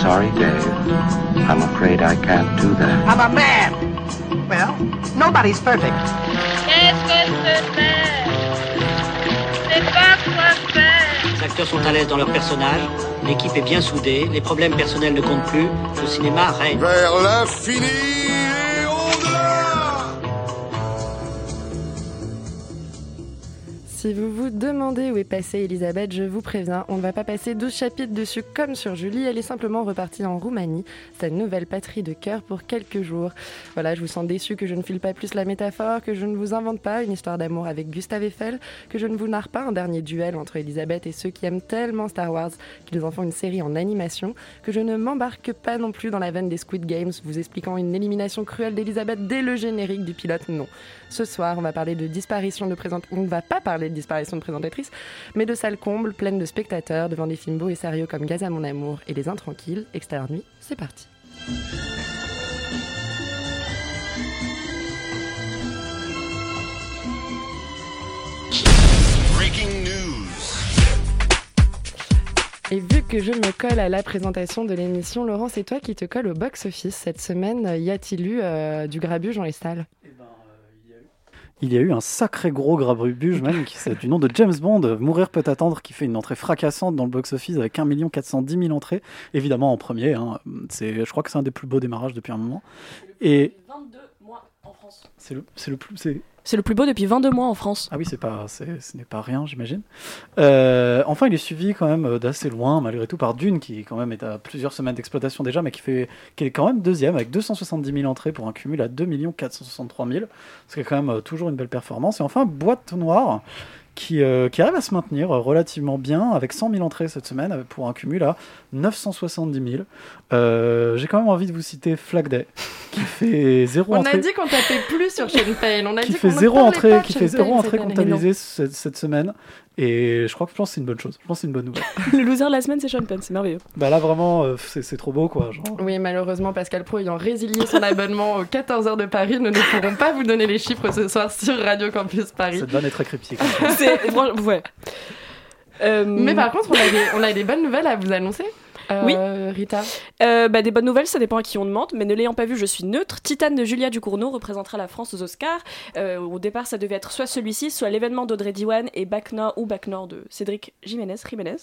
Sorry, Dave. I'm afraid I can't do that. I'm a man! Well, nobody's perfect. Qu'est-ce que ce fait C'est pas quoi faire. Les acteurs sont à l'aise dans leur personnage, l'équipe est bien soudée, les problèmes personnels ne comptent plus, le cinéma règne. Vers l'infini Si vous vous demandez où est passée Elisabeth, je vous préviens, on ne va pas passer 12 chapitres dessus comme sur Julie, elle est simplement repartie en Roumanie, sa nouvelle patrie de cœur pour quelques jours. Voilà, je vous sens déçu que je ne file pas plus la métaphore, que je ne vous invente pas une histoire d'amour avec Gustave Eiffel, que je ne vous narre pas un dernier duel entre Elisabeth et ceux qui aiment tellement Star Wars qu'ils en font une série en animation, que je ne m'embarque pas non plus dans la veine des Squid Games, vous expliquant une élimination cruelle d'Elisabeth dès le générique du pilote, non. Ce soir, on va parler de disparition de présent... On ne va pas parler disparition de présentatrices, mais de salles combles pleines de spectateurs devant des films beaux et sérieux comme Gaz à mon amour et Les Intranquilles. Extérieur nuit, c'est parti. Breaking news. Et vu que je me colle à la présentation de l'émission, Laurent, c'est toi qui te colle au box-office cette semaine. Y a-t-il eu euh, du grabuge dans les salles? Il y a eu un sacré gros grabuge même qui c'est du nom de James Bond, Mourir peut attendre, qui fait une entrée fracassante dans le box-office avec 1 410 000 entrées, évidemment en premier. hein. C'est, je crois que c'est un des plus beaux démarrages depuis un moment. Et 22 mois en France. c'est le, c'est le plus, c'est, C'est le plus beau depuis 22 mois en France. ah oui, c'est pas, c'est- ce n'est pas rien, j'imagine. Euh, enfin, il est suivi quand même d'assez loin, malgré tout, par Dune, qui quand même est à plusieurs semaines d'exploitation déjà, mais qui fait, qui est quand même deuxième avec 270 000 entrées pour un cumul à 2 463 000, ce qui est quand même euh, toujours une belle performance. Et enfin, Boîte Noire, qui, euh, qui arrive à se maintenir euh, relativement bien avec 100 000 entrées cette semaine euh, pour un cumul à 970 000. Euh, J'ai quand même envie de vous citer Flag Day, qui fait zéro On entrée a dit qu'on tapait plus sur Sean Payne. On a qui dit fait qu'on ne zéro entrée, qui fait zéro entrée comptabilisée cette, cette semaine. Et je crois que je pense que c'est une bonne chose. Je pense que c'est une bonne nouvelle. le loser de la semaine, c'est Sean Penn, c'est merveilleux. bah là vraiment, euh, c'est c'est trop beau quoi. Genre. Oui, malheureusement, Pascal Pro ayant résilié son abonnement aux 14h de Paris, nous ne pourrons pas vous donner les chiffres ce soir sur Radio Campus Paris. Cette vanne est très cryptique. C'est ouais. Euh, Mais par contre, on a, des, on a des bonnes nouvelles à vous annoncer. Euh, Oui. Rita. euh, bah, des bonnes nouvelles, ça dépend à qui on demande, mais ne l'ayant pas vu, je suis neutre. Titane de Julia Ducournau représentera la France aux Oscars. Euh, au départ, ça devait être soit celui-ci, soit l'événement d'Audrey Diwan et Back Nord ou Back Nord de Cédric Jiménez. Jiménez.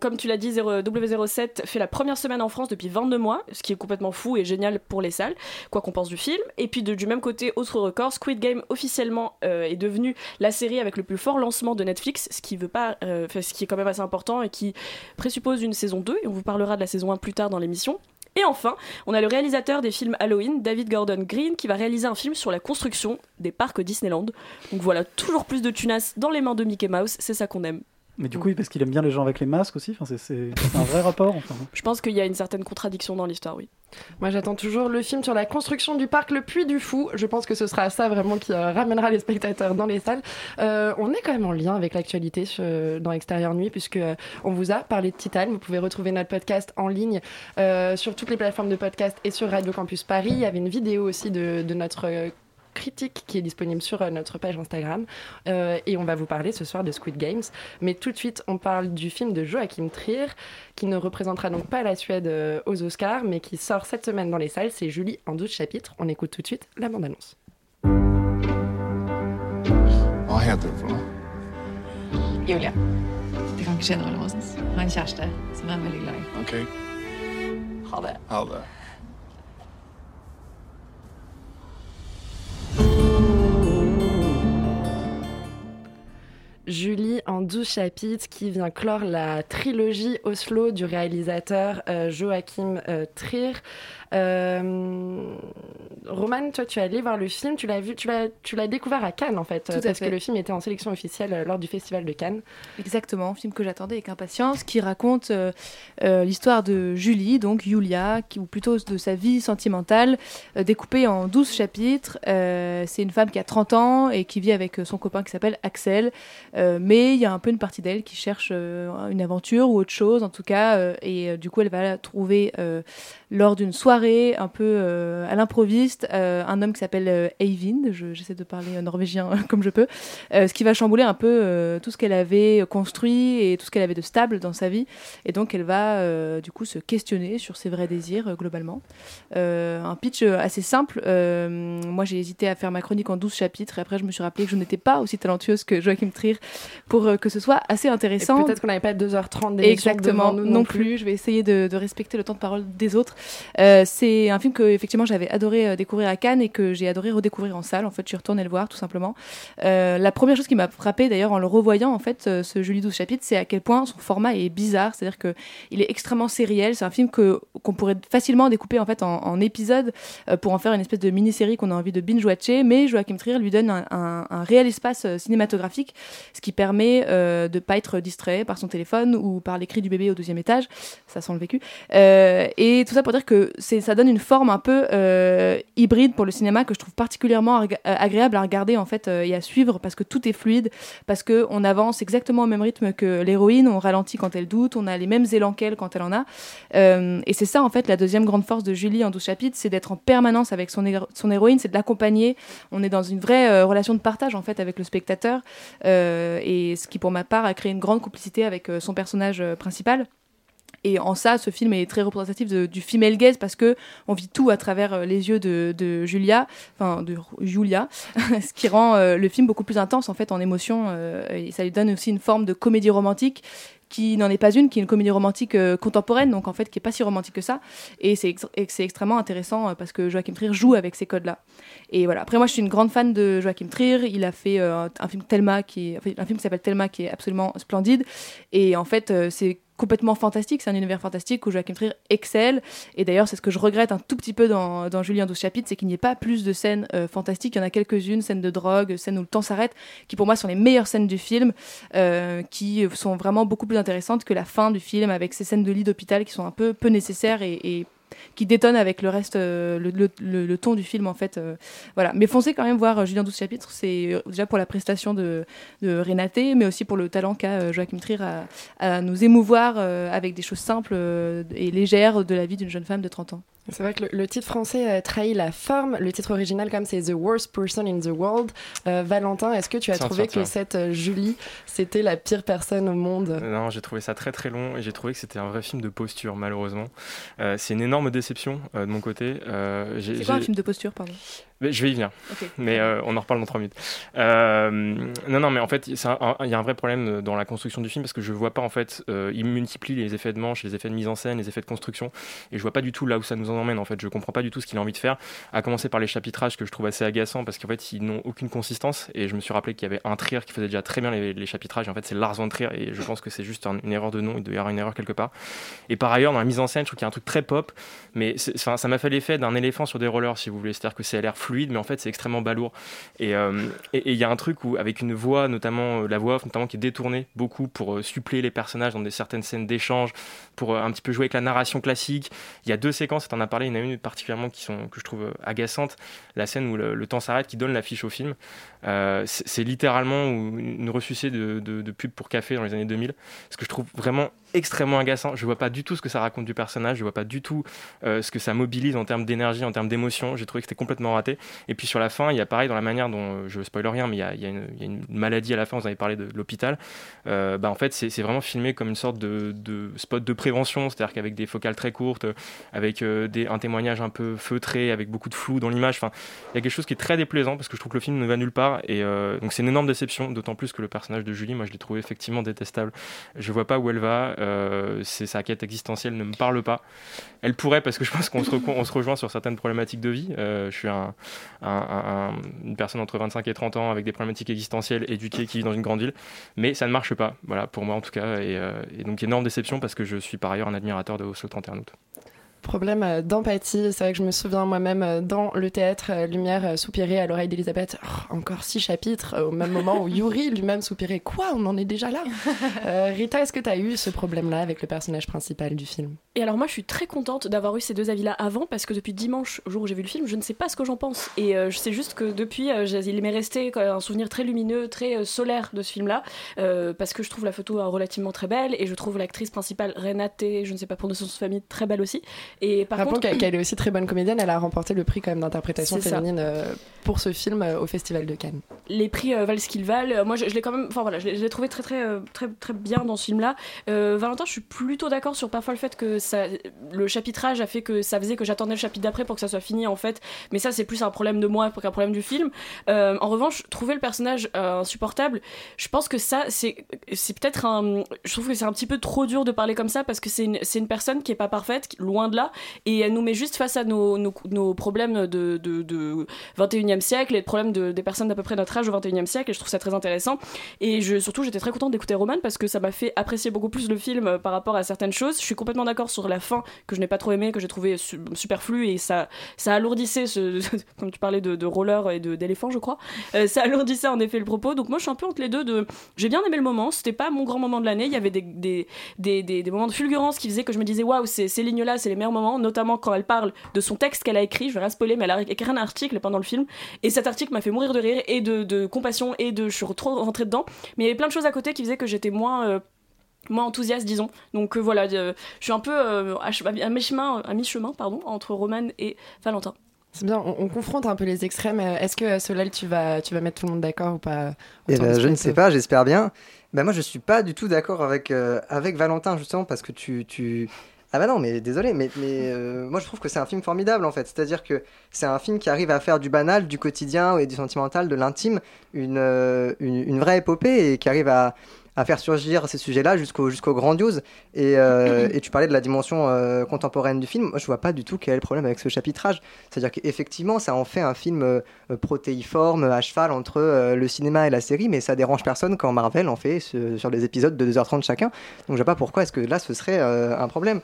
Comme tu l'as dit, 0 W07 fait la première semaine en France depuis 22 mois, ce qui est complètement fou et génial pour les salles, quoi qu'on pense du film. Et puis de- du même côté, autre record, Squid Game officiellement euh, est devenu la série avec le plus fort lancement de Netflix, ce qui veut pas, euh, enfin, ce qui est quand même assez important et qui présuppose une saison 2, et on vous parlera de la saison 1 plus tard dans l'émission. Et enfin, on a le réalisateur des films Halloween, David Gordon Green, qui va réaliser un film sur la construction des parcs Disneyland. Donc voilà, toujours plus de tunas dans les mains de Mickey Mouse, c'est ça qu'on aime. Mais du coup, oui, parce qu'il aime bien les gens avec les masques aussi. Enfin, c'est- c'est c'est un vrai rapport. Enfin. Je pense qu'il y a une certaine contradiction dans l'histoire, oui. Moi, j'attends toujours le film sur la construction du parc Le Puy du Fou. Je pense que ce sera ça vraiment qui euh, ramènera les spectateurs dans les salles. Euh, on est quand même en lien avec l'actualité sur- dans Extérieur Nuit, puisque euh, on vous a parlé de Titane. Vous pouvez retrouver notre podcast en ligne euh, sur toutes les plateformes de podcast et sur Radio Campus Paris. Il y avait une vidéo aussi de, de notre euh, critique qui est disponible sur euh, notre page Instagram. Euh, et on va vous parler ce soir de Squid Games. Mais tout de suite, on parle du film de Joachim Trier, qui ne représentera donc pas la Suède euh, aux Oscars, mais qui sort cette semaine dans les salles. C'est Julie en 12 chapitres. On écoute tout de suite la bande-annonce. Hva heter du for noe? Julia. Du kan ikke kjenne Låsens. Jeg har en kjæreste som jeg er veldig glad i. OK, Ha det. ha det. Julie en 12 chapitres qui vient clore la trilogie Oslo du réalisateur euh, Joachim euh, Trier Roman, toi, tu es allé voir le film, tu l'as vu, tu l'as, tu l'as découvert à Cannes en fait, Tout parce fait. que le film était en sélection officielle euh, lors du festival de Cannes. Exactement, film que j'attendais avec impatience, qui raconte euh, euh, l'histoire de Julie, donc Julia, qui, ou plutôt de sa vie sentimentale, euh, découpée en 12 chapitres. Euh, c'est une femme qui a 30 ans et qui vit avec euh, son copain qui s'appelle Axel. Euh, mais il y a un peu une partie d'elle qui cherche euh, une aventure ou autre chose, en tout cas. euh, et euh, du coup, elle va la trouver euh, lors d'une soirée un peu euh, à l'improviste euh, un homme qui s'appelle euh, Eivind. Je- J'essaie de parler norvégien comme je peux. Ce qui va chambouler un peu tout ce qu'elle avait construit et tout ce qu'elle avait de stable dans sa vie. Et donc, elle va du coup se questionner sur ses vrais désirs globalement. Un pitch assez simple. Moi, j'ai hésité à faire ma chronique en 12 chapitres et après, je me suis rappelé que je n'étais pas aussi talentueuse que Joachim Trier pour que ce soit assez Et intéressant. peut-être qu'on n'avait pas 2h30 d'émission Exactement, devant nous non, plus. Je vais essayer de, de respecter le temps de parole des autres. Euh, c'est un film que effectivement j'avais adoré euh, découvrir à Cannes et que j'ai adoré redécouvrir en salle. En fait, je suis retournée le voir tout simplement. Euh, la première chose qui m'a frappé d'ailleurs en le revoyant en fait euh, ce Julie 12 chapitres, c'est à quel point son format est bizarre. C'est-à-dire que il est extrêmement sériel. C'est un film que qu'on pourrait facilement découper en fait en, épisodes pour en faire une espèce de mini-série qu'on a envie de binge-watcher. Mais Joachim Trier lui donne un, réel espace cinématographique, ce qui permet de pas être distrait par son téléphone ou par les cris du bébé au deuxième étage. Ça sent le vécu. Et tout ça pour dire que c'est, ça donne une forme un peu euh, hybride pour le cinéma que je trouve particulièrement euh, agréable à regarder en fait euh, et à suivre parce que tout est fluide, parce que on avance exactement au même rythme que l'héroïne, on ralentit quand elle doute, on a les mêmes élans qu'elle quand elle en a. Et c'est ça en fait la deuxième grande force de Julie en 12 chapitres, c'est d'être en permanence avec son, son héroïne, c'est de l'accompagner. On est dans une vraie relation de partage en fait avec le spectateur et ce qui pour ma part a créé une grande complicité avec son personnage principal. Et en ça, ce film est très représentatif du female gaze parce que on vit tout à travers euh, les yeux de, Julia, enfin de Julia, ce qui rend euh, le film beaucoup plus intense en fait en émotion euh, et ça lui donne aussi une forme de comédie romantique qui n'en est pas une, qui est une comédie romantique contemporaine, donc en fait qui est pas si romantique que ça. Et c'est extrêmement intéressant parce que Joachim Trier joue avec ces codes-là. Et voilà. Après moi, je suis une grande fan de Joachim Trier. Il a fait un film Thelma qui est, un film qui s'appelle Thelma qui est absolument splendide. Et en fait, c'est complètement fantastique, c'est un univers fantastique où Joachim Trier excelle. Et d'ailleurs, c'est ce que je regrette un tout petit peu dans, Julien 12 chapitres, c'est qu'il n'y ait pas plus de scènes euh, fantastiques. Il y en a quelques-unes, scènes de drogue, scènes où le temps s'arrête, qui pour moi sont les meilleures scènes du film, euh, qui sont vraiment beaucoup plus intéressantes que la fin du film avec ces scènes de lit d'hôpital qui sont un peu peu nécessaires et qui détonnent avec le reste, euh, le, ton du film en fait. euh, voilà. Mais foncez quand même voir euh, Julien 12 chapitres, c'est déjà pour la prestation de, Renaté, mais aussi pour le talent qu'a Joachim Trier à, nous émouvoir avec des choses simples et légères de la vie d'une jeune femme de 30 ans. C'est vrai que le, le titre français euh, trahit la forme. Le titre original, comme c'est The Worst Person in the World. Euh, Valentin, est-ce que tu as trouvé que cette euh, Julie, c'était la pire personne au monde? Non, j'ai trouvé ça très très long et j'ai trouvé que c'était un vrai film de posture, malheureusement. Euh, c'est une énorme déception euh, de mon côté. Euh, C'est quoi un film de posture, pardon? Mais je vais y venir. Mais euh, on en reparle dans 3 minutes. Euh, non, non, mais en fait, il y a un vrai problème dans la construction du film parce que je vois pas, en fait, euh, il multiplie les effets de manche, les effets de mise en scène, les effets de construction, et je vois pas du tout là où ça nous en emmène, en fait. Je comprends pas du tout ce qu'il a envie de faire, à commencer par les chapitrages que je trouve assez agaçants parce qu'en fait, ils n'ont aucune consistance, et je me suis rappelé qu'il y avait un Trier qui faisait déjà très bien les, les chapitrages, et en fait, c'est Lars von Trier, et je pense que c'est juste un- une erreur de nom, il doit y avoir une erreur quelque part. Et par ailleurs, dans la mise en scène, je trouve qu'il y a un truc très pop, mais ça m'a fait l'effet d'un éléphant sur des rollers, si vous voulez. C'est-à-dire que c'est à l'air fluide, mais en fait, c'est extrêmement balourd. Et euh, et- il y a un truc où, avec une voix, notamment euh, la voix off, notamment qui est détournée beaucoup pour euh, suppléer les personnages dans des certaines scènes d'échange, pour un petit peu jouer avec la narration classique. Il y a deux séquences, tu en as parlé, il y en a une particulièrement qui sont, que je trouve agaçante. La scène où le, temps s'arrête, qui donne l'affiche au film. C'est littéralement une ressucée de, de, pub pour café dans les années 2000. Ce que je trouve vraiment extrêmement agaçant. Je vois pas du tout ce que ça raconte du personnage, je vois pas du tout ce que ça mobilise en termes d'énergie, en termes d'émotion. J'ai trouvé que c'était complètement raté. Et puis sur la fin, il y a pareil dans la manière dont, euh, je spoil rien, mais il y a, une, maladie à la fin, vous avez parlé de l'hôpital. Euh, bah, en fait, c'est vraiment filmé comme une sorte de, spot de prévention, c'est-à-dire qu'avec des focales très courtes, euh, avec euh, un témoignage un peu feutré, avec beaucoup de flou dans l'image. Enfin, il y a quelque chose qui est très déplaisant parce que je trouve que le film ne va nulle part. Et donc c'est une énorme déception, d'autant plus que le personnage de Julie, moi je l'ai trouvé effectivement détestable. Je vois pas où elle va. sa quête existentielle ne me parle pas. Elle pourrait parce que je pense qu'on se, rejoint sur certaines problématiques de vie. Je suis un, un- un- un- une personne entre 25 et 30 ans avec des problématiques existentielles, éduquée, qui vit dans une grande ville. Mais ça ne marche pas, voilà, pour moi en tout cas. Et, euh, donc énorme déception parce que je suis par ailleurs un admirateur de Oslo 31 août. Problème euh, d'empathie. C'est vrai que je me souviens moi-même euh, dans le théâtre euh, Lumière soupirer à l'oreille d'Elisabeth. Oh, encore six chapitres, au même moment où Yuri lui-même soupirait. Quoi? On en est déjà là Euh, Rita, est-ce que tu as eu ce problème-là avec le personnage principal du film? Et alors moi je suis très contente d'avoir eu ces deux avis-là avant parce que depuis dimanche, au jour où j'ai vu le film, je ne sais pas ce que j'en pense. Et euh, je sais juste que depuis, euh, il m'est resté un souvenir très lumineux, très solaire de ce film-là parce que je trouve la photo relativement très belle et je trouve l'actrice principale Renate, je ne sais pas prononcer son famille, très belle aussi. Et par Rappelons contre, qu'elle est aussi très bonne comédienne. Elle a remporté le prix quand même d'interprétation C'est ça. féminine euh, pour ce film euh, au Festival de Cannes. les prix euh, valent ce qu'ils valent. Moi, je, je l'ai quand même, enfin voilà, je l'ai trouvé très très très très bien dans ce film-là. Euh, Valentin, je suis plutôt d'accord sur parfois le fait que ça, le chapitrage a fait que ça faisait que j'attendais le chapitre d'après pour que ça soit fini en fait. Mais ça, c'est plus un problème de moi qu'un problème du film. Euh, en revanche, trouver le personnage euh, insupportable, je pense que ça, c'est c'est peut-être un, je trouve que c'est un petit peu trop dur de parler comme ça parce que c'est une, c'est une personne qui est pas parfaite, loin de et elle nous met juste face à nos, problèmes de, de, de 21e siècle et le problème de, des personnes d'à peu près notre âge au 21e siècle et je trouve ça très intéressant. Et surtout j'étais très contente d'écouter Roman parce que ça m'a fait apprécier beaucoup plus le film euh, par rapport à certaines choses. Je suis complètement d'accord sur la fin que je n'ai pas trop aimé que j'ai trouvé su- superflu et ça, ça alourdissait ce, comme tu parlais de, roller et d'éléphant je crois euh, ça alourdissait en effet le propos. Donc moi je suis un peu entre les deux de j'ai bien aimé le moment c'était pas mon grand moment de l'année il y avait des, moments de fulgurance qui faisaient que je me disais waouh ces, lignes là c'est les meilleurs moments notamment quand elle parle de son texte qu'elle a écrit je vais rien spoiler mais elle a écrit un article pendant le film et cet article m'a fait mourir de rire et de, de compassion et de je suis trop rentrée dedans mais il y avait plein de choses à côté qui faisaient que j'étais moins euh, moins enthousiaste disons donc euh, voilà euh, je suis un peu euh, à, che- à mi-chemin à mi-chemin pardon entre Roman et Valentin C'est bien, on, on confronte un peu les extrêmes. Est-ce que Solal, tu vas, tu vas mettre tout le monde d'accord ou pas Eh ben, je ne sais pas, j'espère bien. Ben, moi, je suis pas du tout d'accord avec, euh, avec Valentin, justement, parce que tu, tu... Ah bah non, mais désolé, mais, mais euh, moi je trouve que c'est un film formidable en fait. C'est-à-dire que c'est un film qui arrive à faire du banal, du quotidien et du sentimental, de l'intime, une, euh, une, une vraie épopée et qui arrive à, à faire surgir ces sujets-là jusqu'au jusqu'au grandiose. Et, euh, et tu parlais de la dimension euh, contemporaine du film. Moi je vois pas du tout quel est le problème avec ce chapitrage. C'est-à-dire qu'effectivement ça en fait un film euh, protéiforme, à cheval entre le cinéma et la série, mais ça dérange personne quand Marvel en fait ce- sur des épisodes de 2h30 chacun. Donc je vois pas pourquoi est-ce que là ce serait un problème.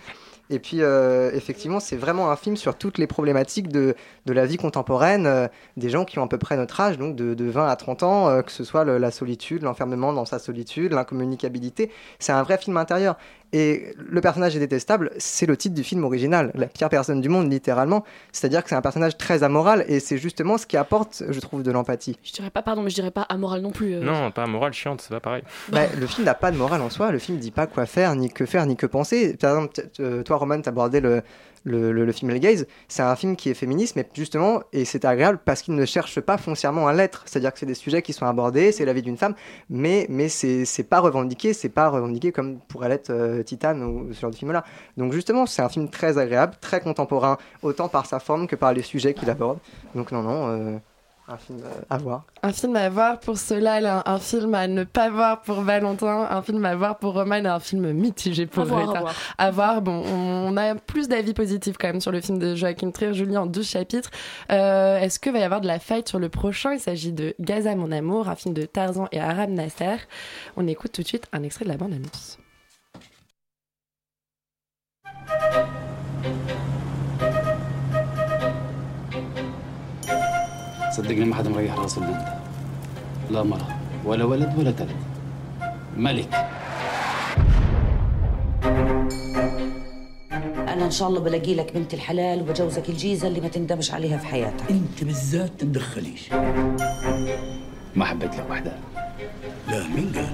Et puis, euh, effectivement, c'est vraiment un film sur toutes les problématiques de, de la vie contemporaine, euh, des gens qui ont à peu près notre âge, donc de, de 20 à 30 ans, euh, que ce soit la solitude, l'enfermement dans sa solitude, l'incommunicabilité. C'est un vrai film intérieur. Et le personnage est détestable, c'est le titre du film original, la pire personne du monde, littéralement. C'est-à-dire que c'est un personnage très amoral, et c'est justement ce qui apporte, je trouve, de l'empathie. je dirais pas pardon mais je dirais pas amoral non plus euh. Non, pas morale chiante, c'est pas pareil. Bah, le film n'a pas de morale en soi, le film dit pas quoi faire, ni que faire, ni que penser. Par exemple, euh, toi, Roman, t'as abordé le, le, le, le film Gaze. C'est un film qui est féministe, mais justement, et c'est agréable parce qu'il ne cherche pas foncièrement à l'être. C'est-à-dire que c'est des sujets qui sont abordés, c'est la vie d'une femme, mais, mais c'est c'est pas revendiqué, c'est pas revendiqué comme pourrait l'être euh, Titane ou ce genre de film-là. Donc justement, c'est un film très agréable, très contemporain, autant par sa forme que par les sujets qu'il aborde. Donc non, non, euh, un film euh, à voir. Un film à voir pour Solal, un, un film à ne pas voir pour Valentin, un film à voir pour Roman et un film mitigé pour À voir, à Rita. voir. À voir, bon, on, on a plus d'avis positifs quand même sur le film de Joachim Trier, Julie, en 12 chapitres. Euh, Est-ce qu'il va y avoir de la fight sur le prochain? Il s'agit de Gaza, mon amour, un film de Tarzan et Aram Nasser. On écoute tout de suite un extrait de la bande-annonce. صدقني ما حدا مريح راسه الا انت لا مرة ولا ولد ولا تلد ملك. أنا إن شاء الله بلاقي لك بنت الحلال وبجوزك الجيزة اللي ما تندمش عليها في حياتك. أنت بالذات تتدخليش ما حبيت لك وحدة لا مين قال؟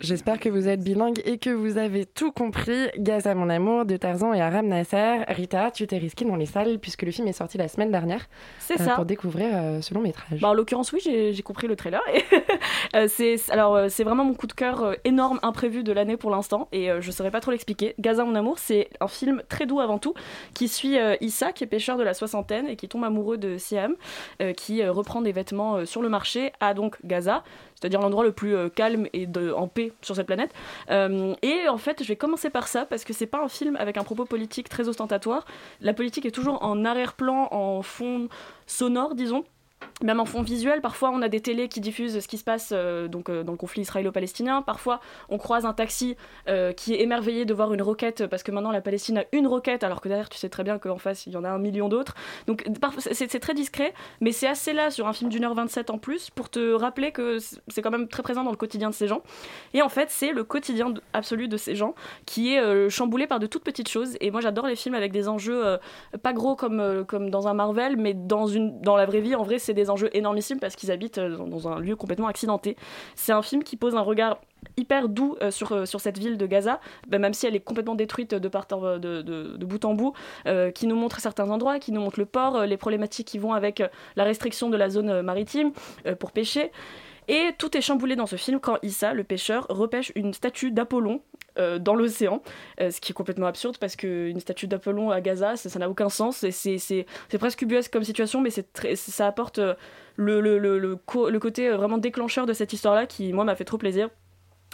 J'espère que vous êtes bilingue et que vous avez tout compris. Gaza, mon amour, de Tarzan et Aram Nasser. Rita, tu t'es risquée dans les salles puisque le film est sorti la semaine dernière. C'est euh, ça. Pour découvrir euh, ce long métrage. Bah, en l'occurrence, oui, j'ai compris le trailer. Et euh, c'est alors c'est vraiment mon coup de cœur énorme, imprévu de l'année pour l'instant, et euh, je saurais pas trop l'expliquer. Gaza mon amour, c'est un film très doux avant tout, qui suit euh, Issa, qui est pêcheur de la soixantaine et qui tombe amoureux de Siam, euh, qui euh, reprend des vêtements euh, sur le marché à donc Gaza, c'est-à-dire l'endroit le plus euh, calme et de, en paix sur cette planète. Euh, et en fait, je vais commencer par ça parce que c'est pas un film avec un propos politique très ostentatoire. La politique est toujours en arrière-plan, en fond sonore, disons. Même en fond visuel, parfois on a des télés qui diffusent ce qui se passe euh, donc, euh, dans le conflit israélo-palestinien. Parfois on croise un taxi euh, qui est émerveillé de voir une roquette parce que maintenant la Palestine a une roquette alors que derrière tu sais très bien qu'en face il y en a un million d'autres. Donc c'est très discret, mais c'est assez là sur un film d'une heure 27 en plus pour te rappeler que c'est quand même très présent dans le quotidien de ces gens. Et en fait c'est le quotidien absolu de ces gens qui est chamboulé par de toutes petites choses. Et moi j'adore les films avec des enjeux pas gros comme, comme dans un Marvel, mais dans, une, dans la vraie vie, en vrai, c'est des enjeux énormissimes parce qu'ils habitent euh, dans, un lieu complètement accidenté. C'est un film qui pose un regard hyper doux euh, sur, euh, sur cette ville de Gaza, bah, même si elle est complètement détruite de, part de, bout en bout, qui nous montre certains endroits, qui nous montre le port, les problématiques qui vont avec la restriction de la zone maritime pour pêcher. Et tout est chamboulé dans ce film quand Issa, le pêcheur, repêche une statue d'Apollon euh, dans l'océan, euh, ce qui est complètement absurde parce qu'une statue d'Apollon à Gaza, ça n'a aucun sens. C'est presque ubuesque comme situation, mais ça apporte euh, le, côté vraiment déclencheur de cette histoire-là qui, moi, m'a fait trop plaisir.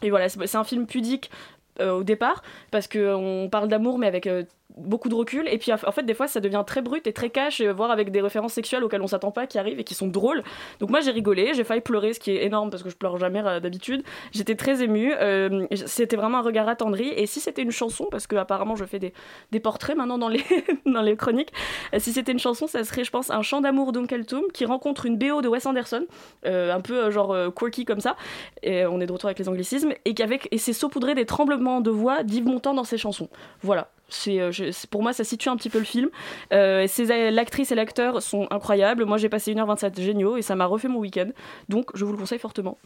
Et voilà, c'est un film pudique au départ, parce qu'on parle d'amour, mais avec beaucoup de recul. Et puis, en fait, des fois, ça devient très brut et très cash, euh, voire avec des références sexuelles auxquelles on s'attend pas, qui arrivent et qui sont drôles. Donc, moi, j'ai rigolé, j'ai failli pleurer, ce qui est énorme parce que je pleure jamais euh, d'habitude. J'étais très émue. euh, c'était vraiment un regard attendri. Et si c'était une chanson, parce que apparemment, je fais des, des portraits maintenant dans les, dans les chroniques, si c'était une chanson, ça serait, je pense, un chant d'amour d'Uncle Tom qui rencontre une BO de Wes Anderson, un peu genre quirky comme ça. Et on est de retour avec les anglicismes. Et, qu'avec, et c'est saupoudré des tremblements de voix d'Yves Montand dans ses chansons. Voilà. Euh, pour moi, ça situe un petit peu le film. Euh, l'actrice et l'acteur sont incroyables. Moi, j'ai passé 1h27 géniaux et ça m'a refait mon week-end. Donc, je vous le conseille fortement.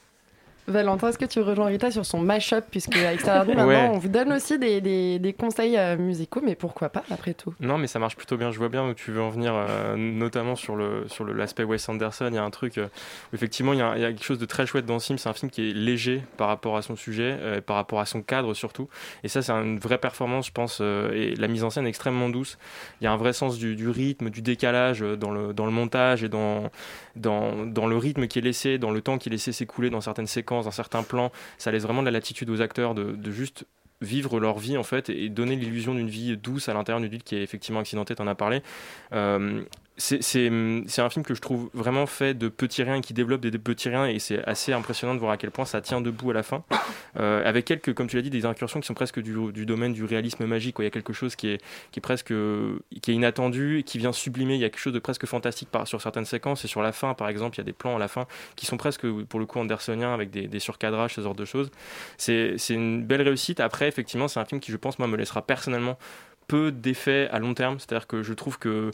Valentin, est-ce que tu rejoins Rita sur son mash-up Puisque à Extérieur maintenant, Ouais. on vous donne aussi des, des- des conseils euh, musicaux, mais pourquoi pas après tout? Non, mais ça marche plutôt bien. Je vois bien où tu veux en venir, euh, notamment sur le sur le- l'aspect Wes Anderson. Il y a un truc, euh, où effectivement, il y, a, il y a quelque chose de très chouette dans ce film. C'est un film qui est léger par rapport à son sujet, euh, par rapport à son cadre surtout. Et ça, c'est une vraie performance, je pense. et la mise en scène est extrêmement douce. Il y a un vrai sens du, du rythme, du décalage dans le dans le montage et dans dans dans le rythme qui est laissé, dans le temps qui est laissé s'écouler dans certaines séquences, dans certains plans. Ça laisse vraiment de la latitude aux acteurs de, juste vivre leur vie en fait et donner l'illusion d'une vie douce à l'intérieur d'une ville qui est effectivement accidentée, t'en as parlé. Euh, c'est c'est- un film que je trouve vraiment fait de petits riens qui développe des, petits riens et c'est assez impressionnant de voir à quel point ça tient debout à la fin. Euh, avec quelques, comme tu l'as dit, des incursions qui sont presque du, domaine du réalisme magique. quoi. Il y a quelque chose qui est, presque qui est inattendu, et qui vient sublimer. Il y a quelque chose de presque fantastique sur certaines séquences et sur la fin, par exemple, il y a des plans à la fin qui sont presque pour le coup andersoniens avec des, des surcadrages, ce genre de choses. C'est une belle réussite. Après, effectivement, c'est un film qui, je pense, moi, me laissera personnellement peu d'effets à long terme. C'est-à-dire que je trouve que,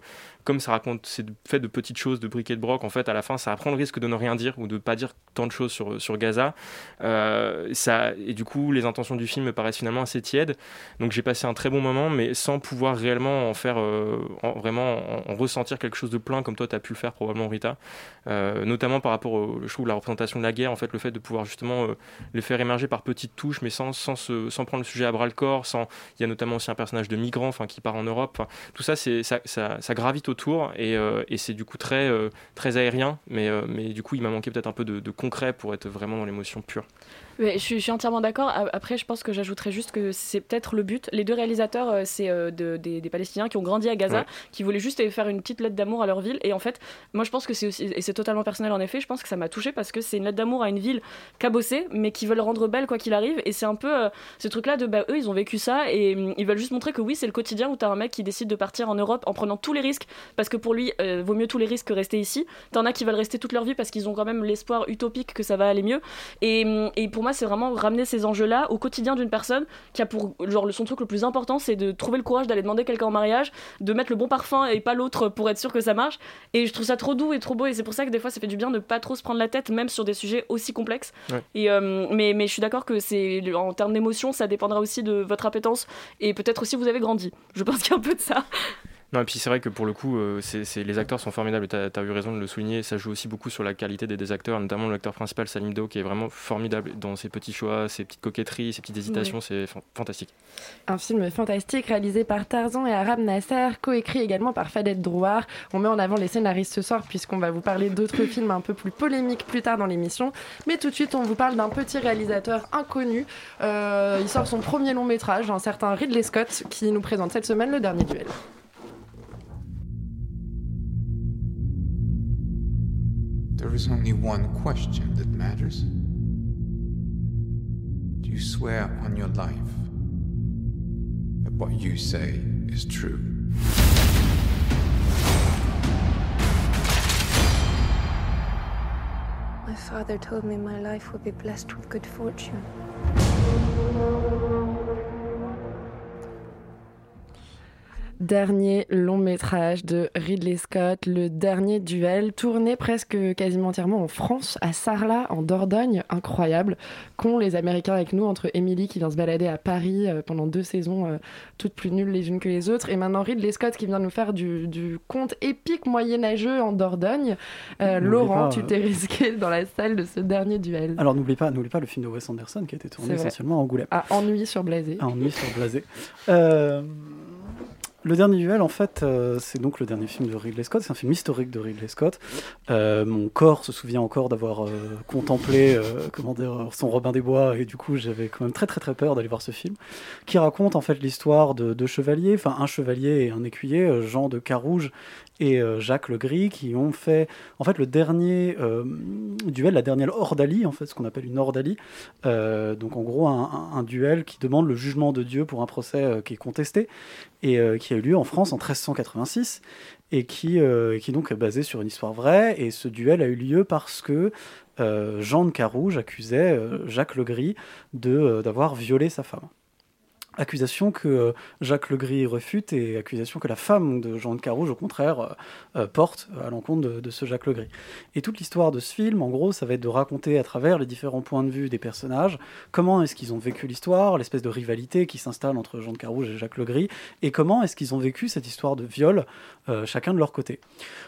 comme ça raconte, c'est fait de petites choses, de briquet de broc, en fait, à la fin, ça prend le risque de ne rien dire ou de pas dire tant de choses sur, sur Gaza. Euh, ça, et du coup, les intentions du film me paraissent finalement assez tièdes. Donc j'ai passé un très bon moment, mais sans pouvoir réellement en faire, euh, en- vraiment en, en ressentir quelque chose de plein, comme toi, tu as pu le faire probablement, Rita. Euh, notamment par rapport, au, je trouve, la représentation de la guerre, en fait, le fait de pouvoir justement les faire émerger par petites touches, mais sans, sans, se- sans prendre le sujet à bras le corps. Sans, il y a notamment aussi un personnage de migrant, qui part en Europe. Tout ça, ça, ça, ça gravite autour et, euh, et c'est du coup très, euh, très aérien, mais, euh, mais du coup, il m'a manqué peut-être un peu de concret pour être vraiment dans l'émotion pure. Je, suis, je suis entièrement d'accord. Après, je pense que j'ajouterais juste que c'est peut-être le but. Les deux réalisateurs, euh, c'est euh, de- des, des Palestiniens qui ont grandi à Gaza, Ouais. qui voulaient juste faire une petite lettre d'amour à leur ville. Et en fait, moi, je pense que c'est aussi, et c'est totalement personnel en effet, je pense que ça m'a touché parce que c'est une lettre d'amour à une ville cabossée, mais qui veulent rendre belle quoi qu'il arrive. Et c'est un peu euh, ce truc-là de, bah, eux, ils ont vécu ça et hum, ils veulent juste montrer que oui, c'est le quotidien où t'as un mec qui décide de partir en Europe en prenant tous les risques parce que pour lui, euh, vaut mieux tous les risques que rester ici. T'en as qui veulent rester toute leur vie parce qu'ils ont quand même l'espoir utopique que ça va aller mieux. Et, hum, et pour moi, c'est vraiment ramener ces enjeux-là au quotidien d'une personne qui a pour genre le- son truc le plus important, c'est de trouver le courage d'aller demander quelqu'un en mariage, de mettre le bon parfum et pas l'autre pour être sûr que ça marche. Et je trouve ça trop doux et trop beau. Et c'est pour ça que des fois, ça fait du bien de pas trop se prendre la tête, même sur des sujets aussi complexes. Ouais. Et euh, mais, mais je suis d'accord que c'est en termes d'émotion, ça dépendra aussi de votre appétence et peut-être aussi vous avez grandi. Je pense qu'il y a un peu de ça. Non, et puis c'est vrai que pour le coup, euh, c'est, c'est- les acteurs sont formidables. Tu as, eu raison de le souligner. Ça joue aussi beaucoup sur la qualité des, des acteurs, notamment l'acteur principal, Salim Do, qui est vraiment formidable dans ses petits choix, ses petites coquetteries, ses petites hésitations. Oui. C'est fan- fantastique. Un film fantastique réalisé par Tarzan et Aram Nasser, coécrit également par Fadette Drouard. On met en avant les scénaristes ce soir puisqu'on va vous parler d'autres films un peu plus polémiques plus tard dans l'émission. Mais tout de suite, on vous parle d'un petit réalisateur inconnu. Euh, il sort son premier long métrage, un certain Ridley Scott, qui nous présente cette semaine le dernier duel. Is only one question that matters. Do you swear on your life that what you say is true? My father told me my life would be blessed with good fortune. Dernier long métrage de Ridley Scott, le dernier duel, tourné presque quasiment entièrement en France, à Sarlat, en Dordogne, incroyable, qu'ont les Américains avec nous, entre Emily qui vient se balader à Paris euh, pendant deux saisons, euh, toutes plus nulles les unes que les autres, et maintenant Ridley Scott qui vient nous faire du, du conte épique moyenâgeux en Dordogne. Euh, Laurent, pas, tu t'es risqué dans la salle de ce dernier duel. Alors n'oublie pas, n'oublie pas le film de Wes Anderson qui a été tourné essentiellement à Angoulême. À Ennui sur Blasé. À Ennui sur Blasé. Euh, le dernier duel, en fait, euh, c'est donc le dernier film de Ridley Scott. C'est un film historique de Ridley Scott. Euh, mon corps se souvient encore d'avoir euh, contemplé, comment dire, son Robin des Bois, et du coup, j'avais quand même très très très peur d'aller voir ce film, qui raconte en fait l'histoire de deux chevaliers, enfin un chevalier et un écuyer, Jean de Carouge et euh, Jacques le Gris, qui ont fait en fait le dernier euh, duel, la dernière ordalie, en fait, ce qu'on appelle une ordalie. Euh, donc en gros, un, duel qui demande le jugement de Dieu pour un procès qui est contesté et qui a eu lieu en France en 1386 et qui, qui donc est basé sur une histoire vraie. Et ce duel a eu lieu parce que Jean de Carouge accusait Jacques le Gris de, euh, d'avoir violé sa femme. Accusation que euh, Jacques Legris refute et accusation que la femme de Jean de Carouge, au contraire, euh, euh, porte à l'encontre de, de ce Jacques Legris. Et toute l'histoire de ce film, en gros, ça va être de raconter à travers les différents points de vue des personnages comment est-ce qu'ils ont vécu l'histoire, l'espèce de rivalité qui s'installe entre Jean de Carouge et Jacques Legris, et comment est-ce qu'ils ont vécu cette histoire de viol, euh, chacun de leur côté.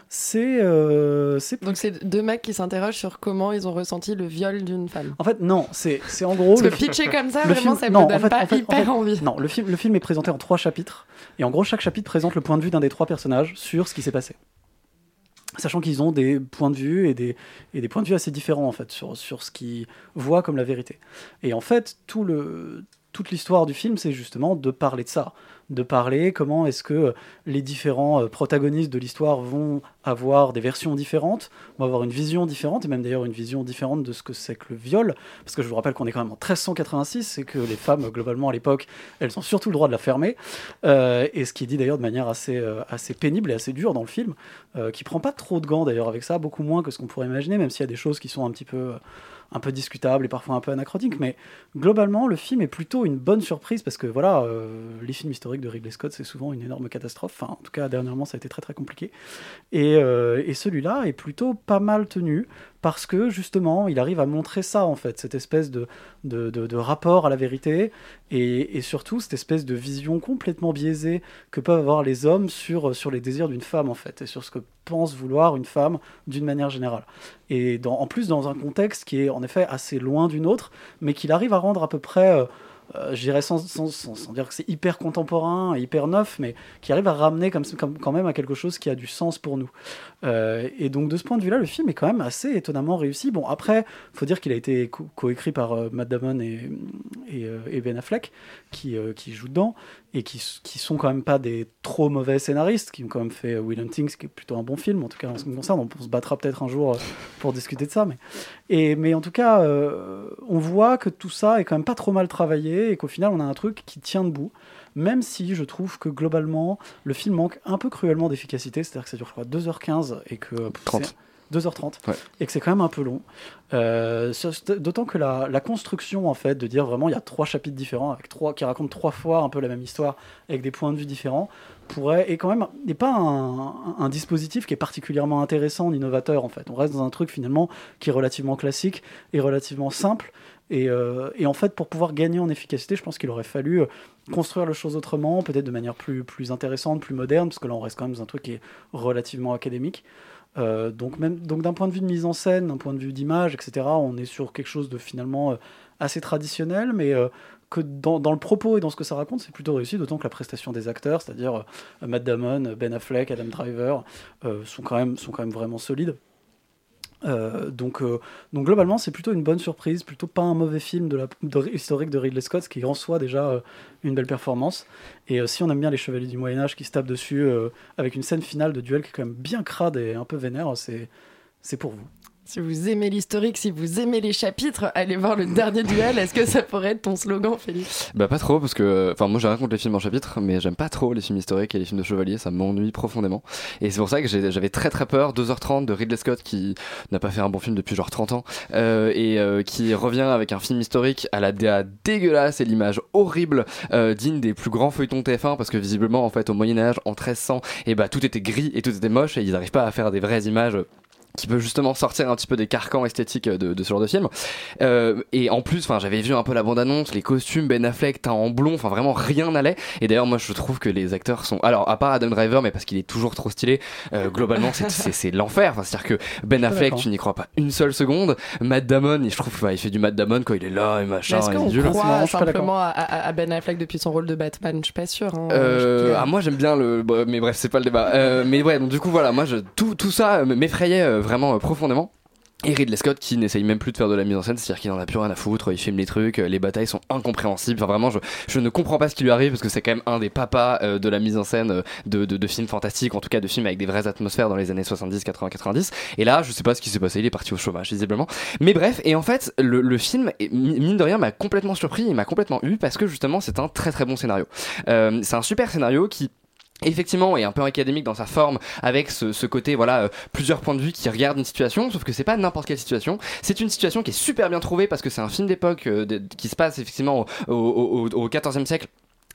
C'est euh, Donc c'est deux mecs qui s'interrogent sur comment ils ont ressenti le viol d'une femme. En fait, non, c'est en gros. Parce le que fi- pitcher comme ça, le vraiment, film- ça me non, donne en fait- pas en fait- en hyper fait- envie. Non, le film, est présenté en trois chapitres. Et en gros, chaque chapitre présente le point de vue d'un des trois personnages sur ce qui s'est passé. Sachant qu'ils ont des points de vue et des, et des points de vue assez différents, en fait, sur, sur ce qu'ils voient comme la vérité. Et en fait, tout le, toute l'histoire du film, c'est justement de parler de ça. De parler comment est-ce que les différents euh, protagonistes de l'histoire vont avoir des versions différentes, vont avoir une vision différente, et même d'ailleurs une vision différente de ce que c'est que le viol. Parce que je vous rappelle qu'on est quand même en 1386, et que les femmes, globalement, à l'époque, elles ont surtout le droit de la fermer. Euh, et ce qui est dit d'ailleurs de manière assez, euh, assez pénible et assez dure dans le film, euh, qui prend pas trop de gants d'ailleurs avec ça, beaucoup moins que ce qu'on pourrait imaginer, même s'il y a des choses qui sont un petit peu, euh, un peu discutables et parfois un peu anachroniques. Mais globalement, le film est plutôt une bonne surprise parce que voilà, euh, les films historiques de Ridley Scott, c'est souvent une énorme catastrophe. Enfin, en tout cas, dernièrement, ça a été très très compliqué. Et, euh, et celui-là est plutôt pas mal tenu parce que justement, il arrive à montrer ça en fait, cette espèce de, rapport à la vérité et, surtout cette espèce de vision complètement biaisée que peuvent avoir les hommes sur, les désirs d'une femme en fait et sur ce que pense vouloir une femme d'une manière générale. Et en plus dans un contexte qui est en effet assez loin d'une autre, mais qu'il arrive à rendre à peu près... euh, euh, je dirais sans, dire que c'est hyper contemporain, hyper neuf, mais qui arrive à ramener quand même à quelque chose qui a du sens pour nous. Euh, et donc de ce point de vue-là, le film est quand même assez étonnamment réussi. Bon, après, faut dire qu'il a été co- coécrit par euh, Matt Damon et, euh, Ben Affleck, qui, euh, qui jouent dedans, et qui, qui sont quand même pas des trop mauvais scénaristes, qui ont quand même fait euh, Will Hunting, qui est plutôt un bon film, en tout cas en ce qui me concerne. On se battra peut-être un jour euh, pour discuter de ça, mais, mais en tout cas, euh, on voit que tout ça est quand même pas trop mal travaillé, et qu'au final, on a un truc qui tient debout. Même si je trouve que globalement, le film manque un peu cruellement d'efficacité, c'est-à-dire que ça dure, je crois, 2h15 et que. pff, 30. C'est- 2h30 Ouais. et que c'est quand même un peu long. Euh, D'autant que la, la construction, en fait, de dire vraiment il y a trois chapitres différents avec trois, qui racontent trois fois un peu la même histoire avec des points de vue différents, pourrait, et quand même, n'est pas un, un dispositif qui est particulièrement intéressant, ni novateur, en fait. On reste dans un truc finalement qui est relativement classique et relativement simple. Et, euh, et en fait, pour pouvoir gagner en efficacité, je pense qu'il aurait fallu euh, construire les choses autrement, peut-être de manière plus, plus intéressante, plus moderne, parce que là, on reste quand même dans un truc qui est relativement académique. Euh, donc, même d'un point de vue de mise en scène, d'un point de vue d'image, etc., on est sur quelque chose de finalement euh, assez traditionnel, mais euh, que dans, le propos et dans ce que ça raconte, c'est plutôt réussi, d'autant que la prestation des acteurs, c'est-à-dire Matt Damon, Ben Affleck, Adam Driver, sont, quand même, sont quand même vraiment solides. Euh, donc, euh, donc globalement, c'est plutôt une bonne surprise, plutôt pas un mauvais film de la, de- historique de Ridley Scott, ce qui en soi déjà euh, une belle performance. Et si on aime bien les chevaliers du Moyen Âge qui se tapent dessus, avec une scène finale de duel qui est quand même bien crade et un peu vénère, c'est pour vous. Si vous aimez l'historique, si vous aimez les chapitres, allez voir le dernier duel. Est-ce que ça pourrait être ton slogan, Félix? Bah pas trop parce que enfin moi j'ai rien contre les films en chapitre mais j'aime pas trop les films historiques et les films de chevaliers. Ça m'ennuie profondément. Et c'est pour ça que j'avais très très peur 2h30 de Ridley Scott qui n'a pas fait un bon film depuis genre 30 ans euh, et euh, qui revient avec un film historique à la DA dégueulasse et l'image horrible euh, digne des plus grands feuilletons TF1 parce que visiblement en fait au Moyen-Âge en 1300 et bah tout était gris et tout était moche et ils n'arrivent pas à faire des vraies images qui peut justement sortir un petit peu des carcans esthétiques de, de ce genre de film. Euh, et en plus, enfin, j'avais vu un peu la bande-annonce, les costumes, Ben Affleck teint en blond, enfin vraiment rien n'allait. Et d'ailleurs, moi, je trouve que les acteurs sont, alors à part Adam Driver, mais parce qu'il est toujours trop stylé, euh, globalement, c'est- c'est c'est l'enfer. Enfin, c'est-à-dire que Ben Affleck, tu n'y crois pas une seule seconde. Matt Damon, et je trouve qu'il fait du Matt Damon quand il est là et machin. Est-ce qu'on croit simplement à, à- à Ben Affleck depuis son rôle de Batman? Je suis pas sûre. hein. Euh, ah, moi j'aime bien le bah, mais bref c'est pas le débat Euh, mais ouais donc du coup voilà moi je, tout, tout ça m'effrayait euh, vraiment euh, profondément et Ridley Scott qui n'essaye même plus de faire de la mise en scène, c'est-à-dire qu'il en a plus rien à foutre, il filme les trucs, euh, les batailles sont incompréhensibles. Enfin vraiment, je, ne comprends pas ce qui lui arrive parce que c'est quand même un des papas euh, de la mise en scène de, films fantastiques, en tout cas de films avec des vraies atmosphères dans les années 70, 80, 90. Et là, je sais pas ce qui s'est passé, il est parti au chômage visiblement. Mais bref, et en fait, le, film, mine de rien, m'a complètement surpris, il m'a complètement eu parce que justement, c'est un très très bon scénario. C'est un super scénario qui Effectivement, est un peu académique dans sa forme, avec ce, côté voilà euh, plusieurs points de vue qui regardent une situation, sauf que c'est pas n'importe quelle situation. C'est une situation qui est super bien trouvée parce que c'est un film d'époque euh, qui se passe effectivement au, au 14e siècle.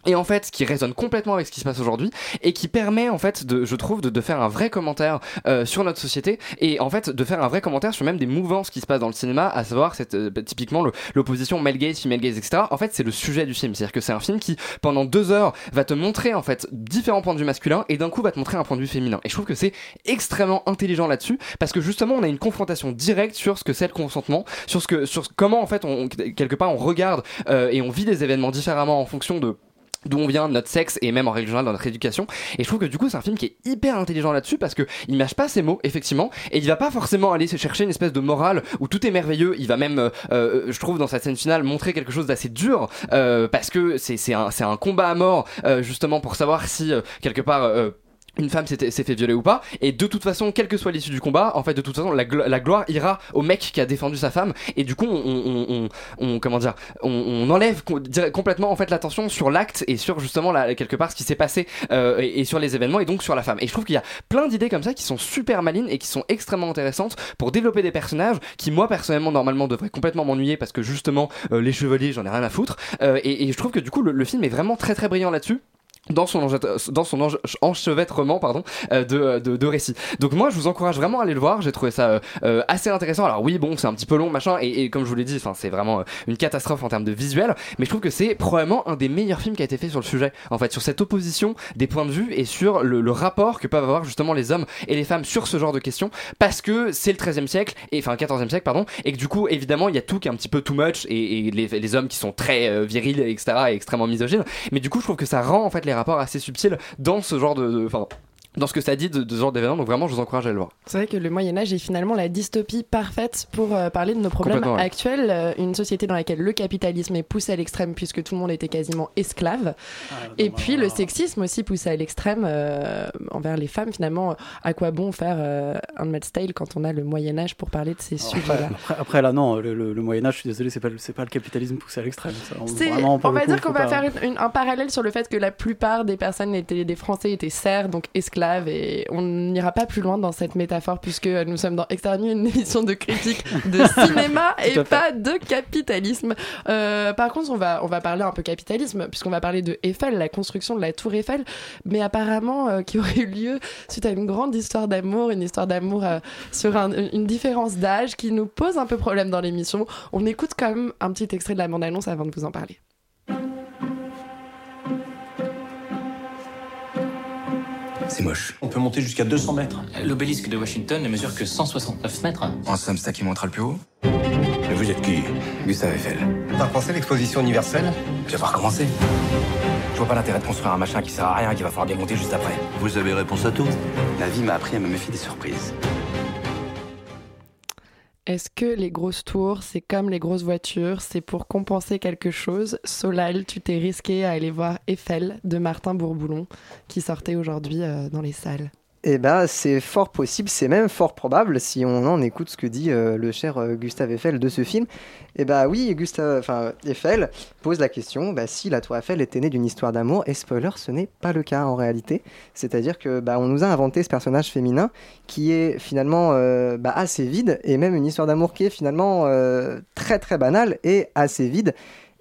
Et en fait, qui résonne complètement avec ce qui se passe aujourd'hui et qui permet en fait, de, je trouve, de, de faire un vrai commentaire euh, sur notre société et en fait de faire un vrai commentaire sur même des mouvances qui se passent dans le cinéma, à savoir cette, euh, typiquement le- l'opposition male gaze, female gaze, etc. En fait, c'est le sujet du film, c'est-à-dire que c'est un film qui pendant deux heures va te montrer en fait différents points de vue masculins et d'un coup va te montrer un point de vue féminin. Et je trouve que c'est extrêmement intelligent là-dessus parce que justement on a une confrontation directe sur ce que c'est le consentement, sur ce que, sur comment en fait on quelque part on regarde euh, et on vit des événements différemment en fonction de d'où on vient, notre sexe et même en règle générale dans notre éducation. Et je trouve que du coup c'est un film qui est hyper intelligent là-dessus parce que il mâche pas ses mots effectivement et il va pas forcément aller se chercher une espèce de morale où tout est merveilleux. Il va même, euh, euh, je trouve dans cette scène finale montrer quelque chose d'assez dur euh, parce que c'est un un combat à mort euh, justement pour savoir si euh, quelque part euh, une femme s'est fait violer ou pas et de toute façon quelle que soit l'issue du combat en fait de toute façon la, glo- la gloire ira au mec qui a défendu sa femme et du coup on, on, on, on- comment dire on, enlève complètement en fait l'attention sur l'acte et sur justement la, quelque part ce qui s'est passé euh, et, sur les événements et donc sur la femme. Et je trouve qu'il y a plein d'idées comme ça qui sont super malines et qui sont extrêmement intéressantes pour développer des personnages qui moi personnellement normalement devraient complètement m'ennuyer parce que justement euh, les chevaliers j'en ai rien à foutre Euh, et, et je trouve que du coup le film est vraiment très très brillant là-dessus dans son, enchevêtrement pardon, euh, de, de récits. Donc moi je vous encourage vraiment à aller le voir, j'ai trouvé ça euh, euh, assez intéressant. Alors oui bon c'est un petit peu long machin et, comme je vous l'ai dit c'est vraiment euh, une catastrophe en termes de visuel mais je trouve que c'est probablement un des meilleurs films qui a été fait sur le sujet en fait sur cette opposition des points de vue et sur le, rapport que peuvent avoir justement les hommes et les femmes sur ce genre de questions parce que c'est le 13e siècle et enfin 14e siècle pardon et que du coup évidemment il y a tout qui est un petit peu too much et, les, les hommes qui sont très euh, virils etc et extrêmement misogynes mais du coup je trouve que ça rend en fait les rapports assez subtils dans ce genre de de- dans ce que ça dit de, de ce genre d'événement donc vraiment je vous encourage à le voir C'est vrai que le Moyen Âge est finalement la dystopie parfaite pour euh, parler de nos problèmes ouais. actuels. Euh, une société dans laquelle le capitalisme est poussé à l'extrême puisque tout le monde était quasiment esclave. Et puis le sexisme aussi poussé à l'extrême euh, envers les femmes. Finalement, à quoi bon faire euh, un Handmaid's Tale quand on a le Moyen Âge pour parler de ces sujets-là? après, après, là, non, le, le- le Moyen-Âge, je suis désolé, c'est pas, pas le capitalisme poussé à l'extrême. on- va coup, dire qu'on va pas- faire une- une- un parallèle sur le fait que la plupart des personnes étaient des Français étaient serfs, donc esclaves, et on n'ira pas plus loin dans cette métaphore puisque nous sommes dans Externu, une émission de critique de cinéma et pas de capitalisme. Euh, par contre, on va on va parler un peu capitalisme puisqu'on va parler de Eiffel, la construction de la Tour Eiffel, mais apparemment euh, qui aurait eu lieu suite à une grande histoire d'amour, une histoire d'amour euh, sur un- une différence d'âge qui nous pose un peu problème dans l'émission. On écoute quand même un petit extrait de la bande-annonce avant de vous en parler. C'est moche. On peut monter jusqu'à 200 mètres. L'obélisque de Washington ne mesure que 169 mètres. En somme, c'est ça qui montera le plus haut. Mais vous êtes qui Gustave Eiffel? T'as pensé l'exposition universelle? Je vais voir commencer. Je vois pas l'intérêt de construire un machin qui sert à rien et qui va falloir démonter juste après. Vous avez réponse à tout. La vie m'a appris à me méfier des surprises. Est-ce que les grosses tours, c'est comme les grosses voitures, c'est pour compenser quelque chose? Solal, tu t'es risqué à aller voir Eiffel de Martin Bourboulon, qui sortait aujourd'hui euh, dans les salles. Eh ben, c'est fort possible, c'est même fort probable si on en écoute ce que dit euh, le cher euh, Gustave Eiffel de ce film. Eh ben oui, Gustave, Eiffel pose la question bah, si la Tour Eiffel était née d'une histoire d'amour. Et spoiler, ce n'est pas le cas en réalité. C'est-à-dire que bah, on nous a inventé ce personnage féminin qui est finalement euh, bah, assez vide et même une histoire d'amour qui est finalement très très banale et assez vide.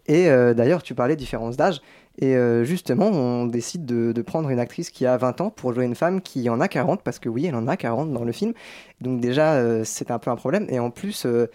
Et d'ailleurs, tu parlais de différence d'âge. Et euh, justement, on décide de, de prendre une actrice qui a 20 ans pour jouer une femme qui en a 40, parce que oui, elle en a 40 dans le film. Donc déjà, euh, c'est un peu un problème. Et en plus, euh,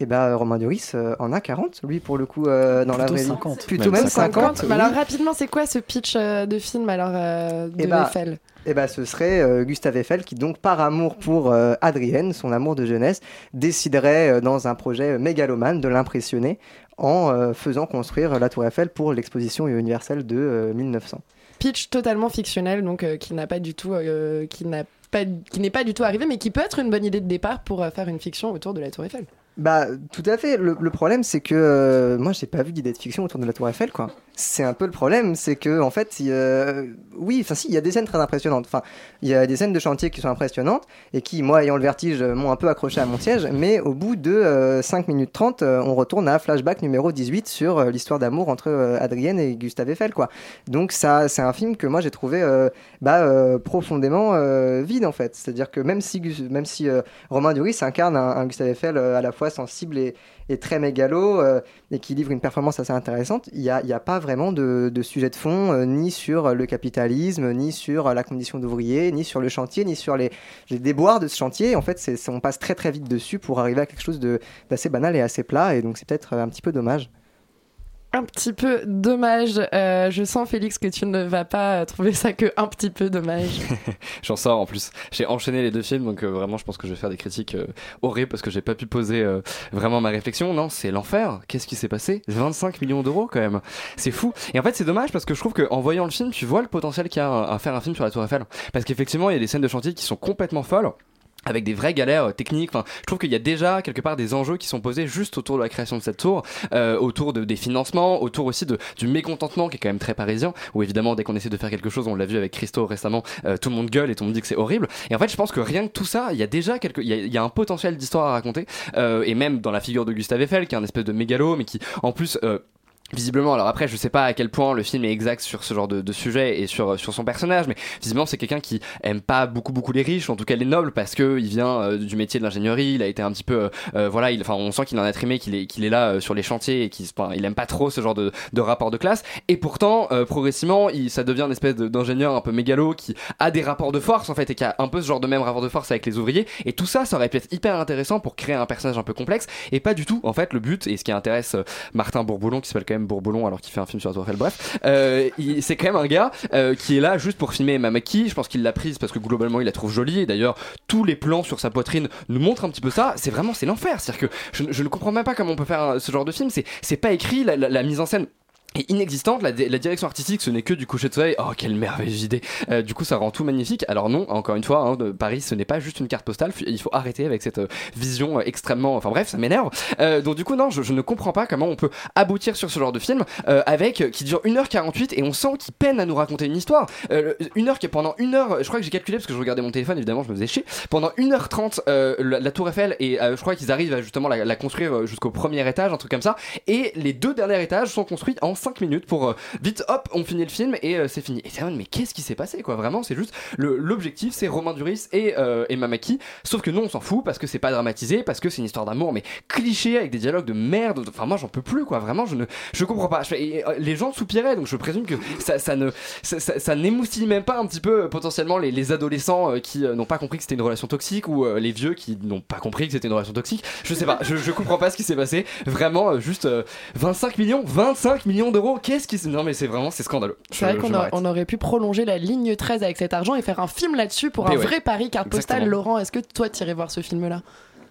eh ben, Romain Duris euh, en a 40, lui, pour le coup, euh, dans la Plutôt vraie vie. 50. Plutôt même, 50. Mais oui. alors rapidement, c'est quoi ce pitch euh, de film alors euh, de Eh bah, Eiffel? Eh ben, ce serait euh, Gustave Eiffel qui, donc, par amour pour euh, Adrienne, son amour de jeunesse, déciderait euh, dans un projet mégalomane de l'impressionner en euh, faisant construire la Tour Eiffel pour l'exposition universelle de euh, 1900. Pitch totalement fictionnel, donc euh, qui n'a pas du tout, euh, qui n'a pas, qui n'est pas du tout arrivé, mais qui peut être une bonne idée de départ pour euh, faire une fiction autour de la Tour Eiffel. Bah, tout à fait. Le, le problème, c'est que euh, moi, j'ai pas vu d'idée de fiction autour de la Tour Eiffel, quoi. C'est un peu le problème, c'est que en fait, euh, oui, enfin si, il y a des scènes très impressionnantes. Enfin, il y a des scènes de chantier qui sont impressionnantes et qui, moi, ayant le vertige, euh, m'ont un peu accroché à mon siège. Mais au bout de euh, 5 minutes 30, euh, on retourne à flashback numéro 18 sur l'histoire d'amour entre Adrienne et Gustave Eiffel, quoi. Donc ça, c'est un film que moi j'ai trouvé bah, profondément vide en fait. C'est-à-dire que même si, même si Romain Duris incarne un, un Gustave Eiffel à la fois sensible et, et très mégalo euh, et qui livre une performance assez intéressante, il n'y a, a pas vraiment de, de sujet de fond euh, ni sur le capitalisme, ni sur la condition d'ouvrier, ni sur le chantier, ni sur les, les déboires de ce chantier. En fait, c'est, on passe très très vite dessus pour arriver à quelque chose d'assez banal et assez plat et donc c'est peut-être un petit peu dommage. Un petit peu dommage. euh, je sens, Félix, que tu ne vas pas euh, trouver ça que un petit peu dommage. J'en sors en plus. J'ai enchaîné les deux films, donc euh, vraiment, je pense que je vais faire des critiques euh, horribles parce que j'ai pas pu poser euh, vraiment ma réflexion. Non, c'est l'enfer. Qu'est-ce qui s'est passé? 25 millions d'euros quand même. C'est fou. Et en fait, c'est dommage parce que je trouve qu'en voyant le film, tu vois le potentiel qu'il y a à, à faire un film sur la Tour Eiffel. Parce qu'effectivement, il y a des scènes de chantier qui sont complètement folles avec des vraies galères euh, techniques. Enfin, je trouve qu'il y a déjà quelque part des enjeux qui sont posés juste autour de la création de cette tour, euh, autour de, des financements, autour aussi de, du mécontentement qui est quand même très parisien. Où évidemment, dès qu'on essaie de faire quelque chose, on l'a vu avec Christo récemment, euh, tout le monde gueule et tout le monde dit que c'est horrible. Et en fait, je pense que rien que tout ça, il y a déjà quelque, il y a, un potentiel d'histoire à raconter. Et même dans la figure de Gustave Eiffel, qui est un espèce de mégalo, mais qui en plus Visiblement, alors après, je sais pas à quel point le film est exact sur ce genre de, de sujet et sur, sur son personnage, mais visiblement, c'est quelqu'un qui aime pas beaucoup, beaucoup les riches, en tout cas les nobles, parce que il vient euh, du métier de l'ingénierie, il a été un petit peu, euh, euh, voilà, il, enfin, on sent qu'il en a trimé, qu'il est, qu'il est là euh, sur les chantiers et qu'il enfin, il aime pas trop ce genre de, de rapport de classe. Et pourtant, euh, progressivement, il, ça devient une espèce d'ingénieur un peu mégalo qui a des rapports de force, en fait, et qui a un peu ce genre de même rapport de force avec les ouvriers. Et tout ça, ça aurait pu être hyper intéressant pour créer un personnage un peu complexe, et pas du tout. En fait, le but, et ce qui intéresse euh, Martin Bourboulon, qui s'appelle quand même Bourboulon alors qu'il fait un film sur la Tour Eiffel, bref, euh, c'est quand même un gars euh, qui est là juste pour filmer Mamaki. Je pense qu'il l'a prise parce que globalement il la trouve jolie. Et d'ailleurs, tous les plans sur sa poitrine nous montrent un petit peu ça. C'est vraiment, c'est l'enfer. C'est-à-dire que je, ne comprends même pas comment on peut faire euh, ce genre de film. C'est, pas écrit, la mise en scène est inexistante, la, la direction artistique ce n'est que du coucher de soleil, oh quelle merveilleuse idée, Euh, du coup ça rend tout magnifique, alors non, encore une fois, hein, Paris ce n'est pas juste une carte postale, il faut arrêter avec cette euh, vision euh, extrêmement, enfin bref ça m'énerve, Euh, donc du coup non, je, je ne comprends pas comment on peut aboutir sur ce genre de film avec, qui dure 1h48 et on sent qu'il peine à nous raconter une histoire, une heure qui pendant une heure, je crois que j'ai calculé parce que je regardais mon téléphone évidemment, je me faisais chier, pendant 1h30 euh, la, la tour Eiffel et je crois qu'ils arrivent à justement la, la construire jusqu'au premier étage, un truc comme ça, et les deux derniers étages sont construits en 5 minutes pour euh, vite hop on finit le film et euh, c'est fini. Et c'est mais qu'est-ce qui s'est passé quoi? Vraiment c'est juste l'objectif c'est Romain Duris et, euh, et Mamaki sauf que nous on s'en fout parce que c'est pas dramatisé parce que c'est une histoire d'amour mais cliché avec des dialogues de merde. Enfin moi j'en peux plus quoi. Vraiment je ne je comprends pas. Euh, les gens soupiraient donc je présume que ça, ne ça, n'émoustille même pas un petit peu euh, potentiellement les, les adolescents euh, qui euh, n'ont pas compris que c'était une relation toxique ou euh, les vieux qui n'ont pas compris que c'était une relation toxique. Je sais pas. Je, je comprends pas ce qui s'est passé. Vraiment euh, juste euh, 25 millions 25 millions d'euros qu'est-ce qui s'est- non mais c'est vraiment c'est scandaleux C'est vrai qu'on aurait pu prolonger la ligne 13 avec cet argent et faire un film là-dessus pour Mais un ouais. vrai pari carte postale. Laurent, est-ce que toi t'irais voir ce film-là?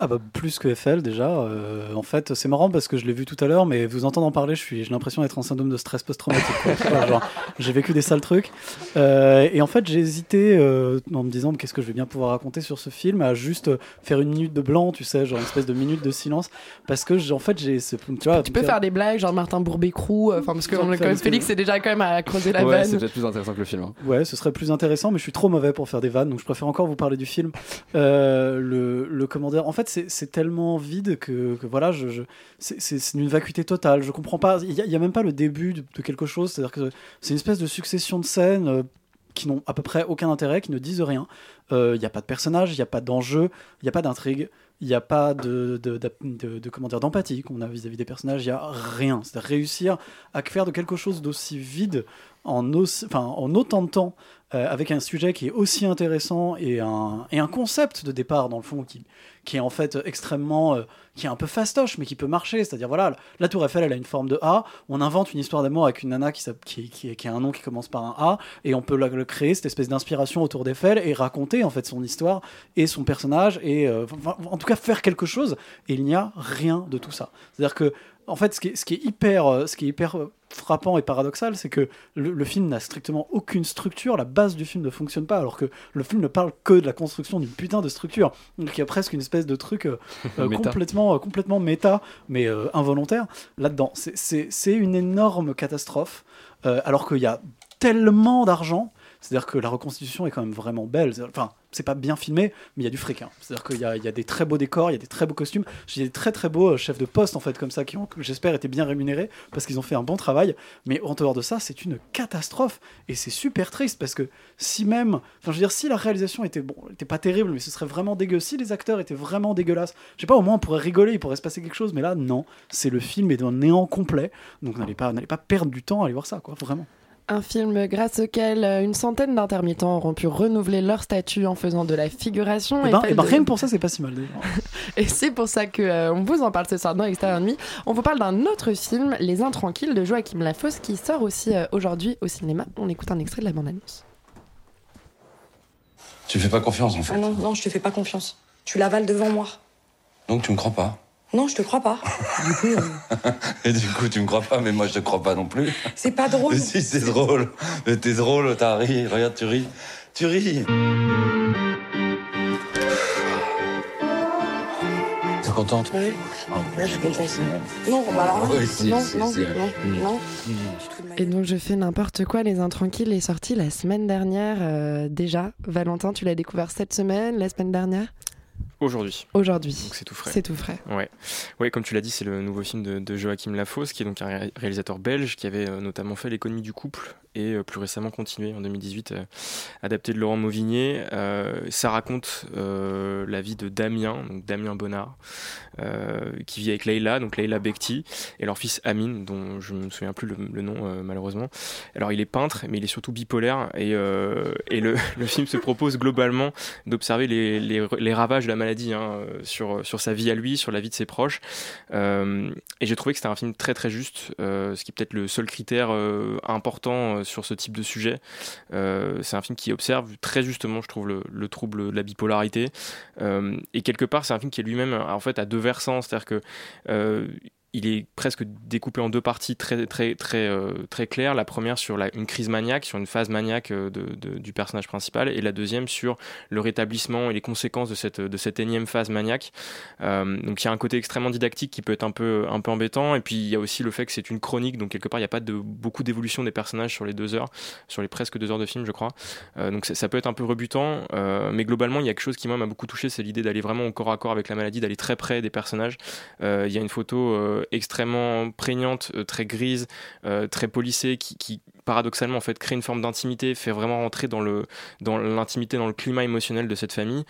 Ah bah plus que Eiffel déjà. Euh, en fait, c'est marrant parce que je l'ai vu tout à l'heure, mais vous entendant parler, je suis, j'ai l'impression d'être en syndrome de stress post-traumatique. j'ai vécu des sales trucs. Euh, et en fait, j'ai hésité euh, en me disant qu'est-ce que je vais bien pouvoir raconter sur ce film à juste faire une minute de blanc, tu sais, genre une espèce de minute de silence, parce que en fait j'ai, ce- tu vois, Tu peux faire des blagues, genre Martin Bourbécrou, enfin parce que on- comme Félix c'est déjà quand même à creuser la Ouais, vanne. c'est peut-être plus intéressant que le film. hein. Ouais, ce serait plus intéressant, mais je suis trop mauvais pour faire des vannes, donc je préfère encore vous parler du film. Euh, le, le comment dire, en fait, c'est tellement vide que, voilà, je, c'est- une vacuité totale. Je comprends pas. Il y, a- même pas le début de, quelque chose. C'est-à-dire que c'est une espèce de succession de scènes. euh, qui n'ont à peu près aucun intérêt, qui ne disent rien. Euh, Il n'y a pas de personnage, il n'y a pas d'enjeu, il n'y a pas d'intrigue, il n'y a pas de, comment dire d'empathie qu'on a vis-à-vis des personnages, il n'y a rien. C'est réussir à faire de quelque chose d'aussi vide en, en autant de temps, euh, avec un sujet qui est aussi intéressant et un, et un concept de départ, dans le fond, qui, qui est en fait extrêmement. euh, qui est un peu fastoche, mais qui peut marcher. C'est-à-dire, voilà, la Tour Eiffel, elle a une forme de A. On invente une histoire d'amour avec une nana qui, qui, qui, a un nom qui commence par un A, et on peut le, créer, cette espèce d'inspiration autour d'Eiffel, et raconter en fait son histoire et son personnage, et euh, en tout cas faire quelque chose. Et il n'y a rien de tout ça. C'est-à-dire que, en fait, ce qui est, ce qui est hyper, euh, ce qui est hyper euh, frappant et paradoxal, c'est que le, le film n'a strictement aucune structure, la base du film ne fonctionne pas, alors que le film ne parle que de la construction d'une putain de structure. Donc il y a presque une espèce de truc euh, Méta. complètement, euh, complètement méta, mais euh, involontaire là-dedans. C'est- une énorme catastrophe, alors qu'il y a tellement d'argent. C'est-à-dire que la reconstitution est quand même vraiment belle. Enfin, c'est pas bien filmé, mais il y a du fric. hein. C'est-à-dire qu'il y a des très beaux décors, il y a des très beaux costumes. J'ai des très très beaux euh, chefs de poste en fait comme ça qui ont, j'espère, été bien rémunérés parce qu'ils ont fait un bon travail. Mais en dehors de ça, c'est une catastrophe et c'est super triste parce que si même, enfin, je veux dire, si la réalisation était bon, était pas terrible, mais ce serait vraiment dégueu. Si les acteurs étaient vraiment dégueulasses, je sais pas, au moins on pourrait rigoler, il pourrait se passer quelque chose. Mais là, non, c'est le film est d'un néant complet. Donc n'allez pas, n'allez pas perdre du temps à aller voir ça, quoi, vraiment. Un film grâce auquel euh, une centaine d'intermittents auront pu renouveler leur statut en faisant de la figuration. Et ben, eh ben, de- rien que pour ça, c'est pas si mal. Et c'est pour ça que euh, on vous en parle ce soir dans Extérieur Nuit. On vous parle d'un autre film, Les Intranquilles de Joachim Lafosse, qui sort aussi euh, aujourd'hui au cinéma. On écoute un extrait de la bande-annonce. Tu fais pas confiance en fait. Ah non, non, je te fais pas confiance. Tu l'avales devant moi. Donc tu me crois pas. Non, je te crois pas. Du coup, euh, Et du coup, tu me crois pas, mais moi je te crois pas non plus. c'est pas drôle. Mais si, c'est drôle. Mais t'es drôle, t'as ri. Regarde, tu ris. Tu ris. T'es contente? Oui. Ouais, je suis contente. Non, bah alors, Oui, si, non, si, non, si. non, non. Et donc je fais n'importe quoi. Les Intranquilles est sorti la semaine dernière euh, déjà. Valentin, tu l'as découvert cette semaine, la semaine dernière? Aujourd'hui. Aujourd'hui. Donc c'est tout frais. C'est tout frais. Ouais. ouais, comme tu l'as dit, c'est le nouveau film de, de Joachim Lafosse, qui est donc un ré- réalisateur belge qui avait euh, notamment fait L'économie du couple et euh, plus récemment continué en 2018, euh, adapté de Laurent Mauvigné. Euh, ça raconte la vie de Damien, donc Damien Bonnard, qui vit avec Leïla, donc Leïla Bekti, et leur fils Amine, dont je me souviens plus le, nom malheureusement. Alors il est peintre, mais il est surtout bipolaire, et, et le, le film se propose globalement d'observer les, les, ravages de la maladie hein, sur, sur sa vie à lui, sur la vie de ses proches. Et j'ai trouvé que c'était un film très très juste, ce qui est peut-être le seul critère important sur ce type de sujet. Euh, c'est un film qui observe très justement, je trouve, le, le trouble de la bipolarité. Euh, et quelque part, c'est un film qui est lui-même en fait à deux versants, c'est-à-dire que euh, il est presque découpé en deux parties très très très euh, très claires. La première sur une crise maniaque, sur une phase maniaque euh, du personnage principal, et la deuxième sur le rétablissement et les conséquences de cette de cette énième phase maniaque. Euh, donc il y a un côté extrêmement didactique qui peut être un peu un peu embêtant, et puis il y a aussi le fait que c'est une chronique, donc quelque part il n'y a pas beaucoup d'évolution des personnages sur les deux heures, sur les presque deux heures de film, je crois. Donc ça, peut être un peu rebutant, mais globalement il y a quelque chose qui moi m'a beaucoup touché, c'est l'idée d'aller vraiment au corps à corps avec la maladie, d'aller très près des personnages. Il y a une photo extrêmement prégnante, euh, très grise, euh, très polissée, qui, qui, paradoxalement en fait crée une forme d'intimité, fait vraiment rentrer dans le dans l'intimité, dans le climat émotionnel de cette famille.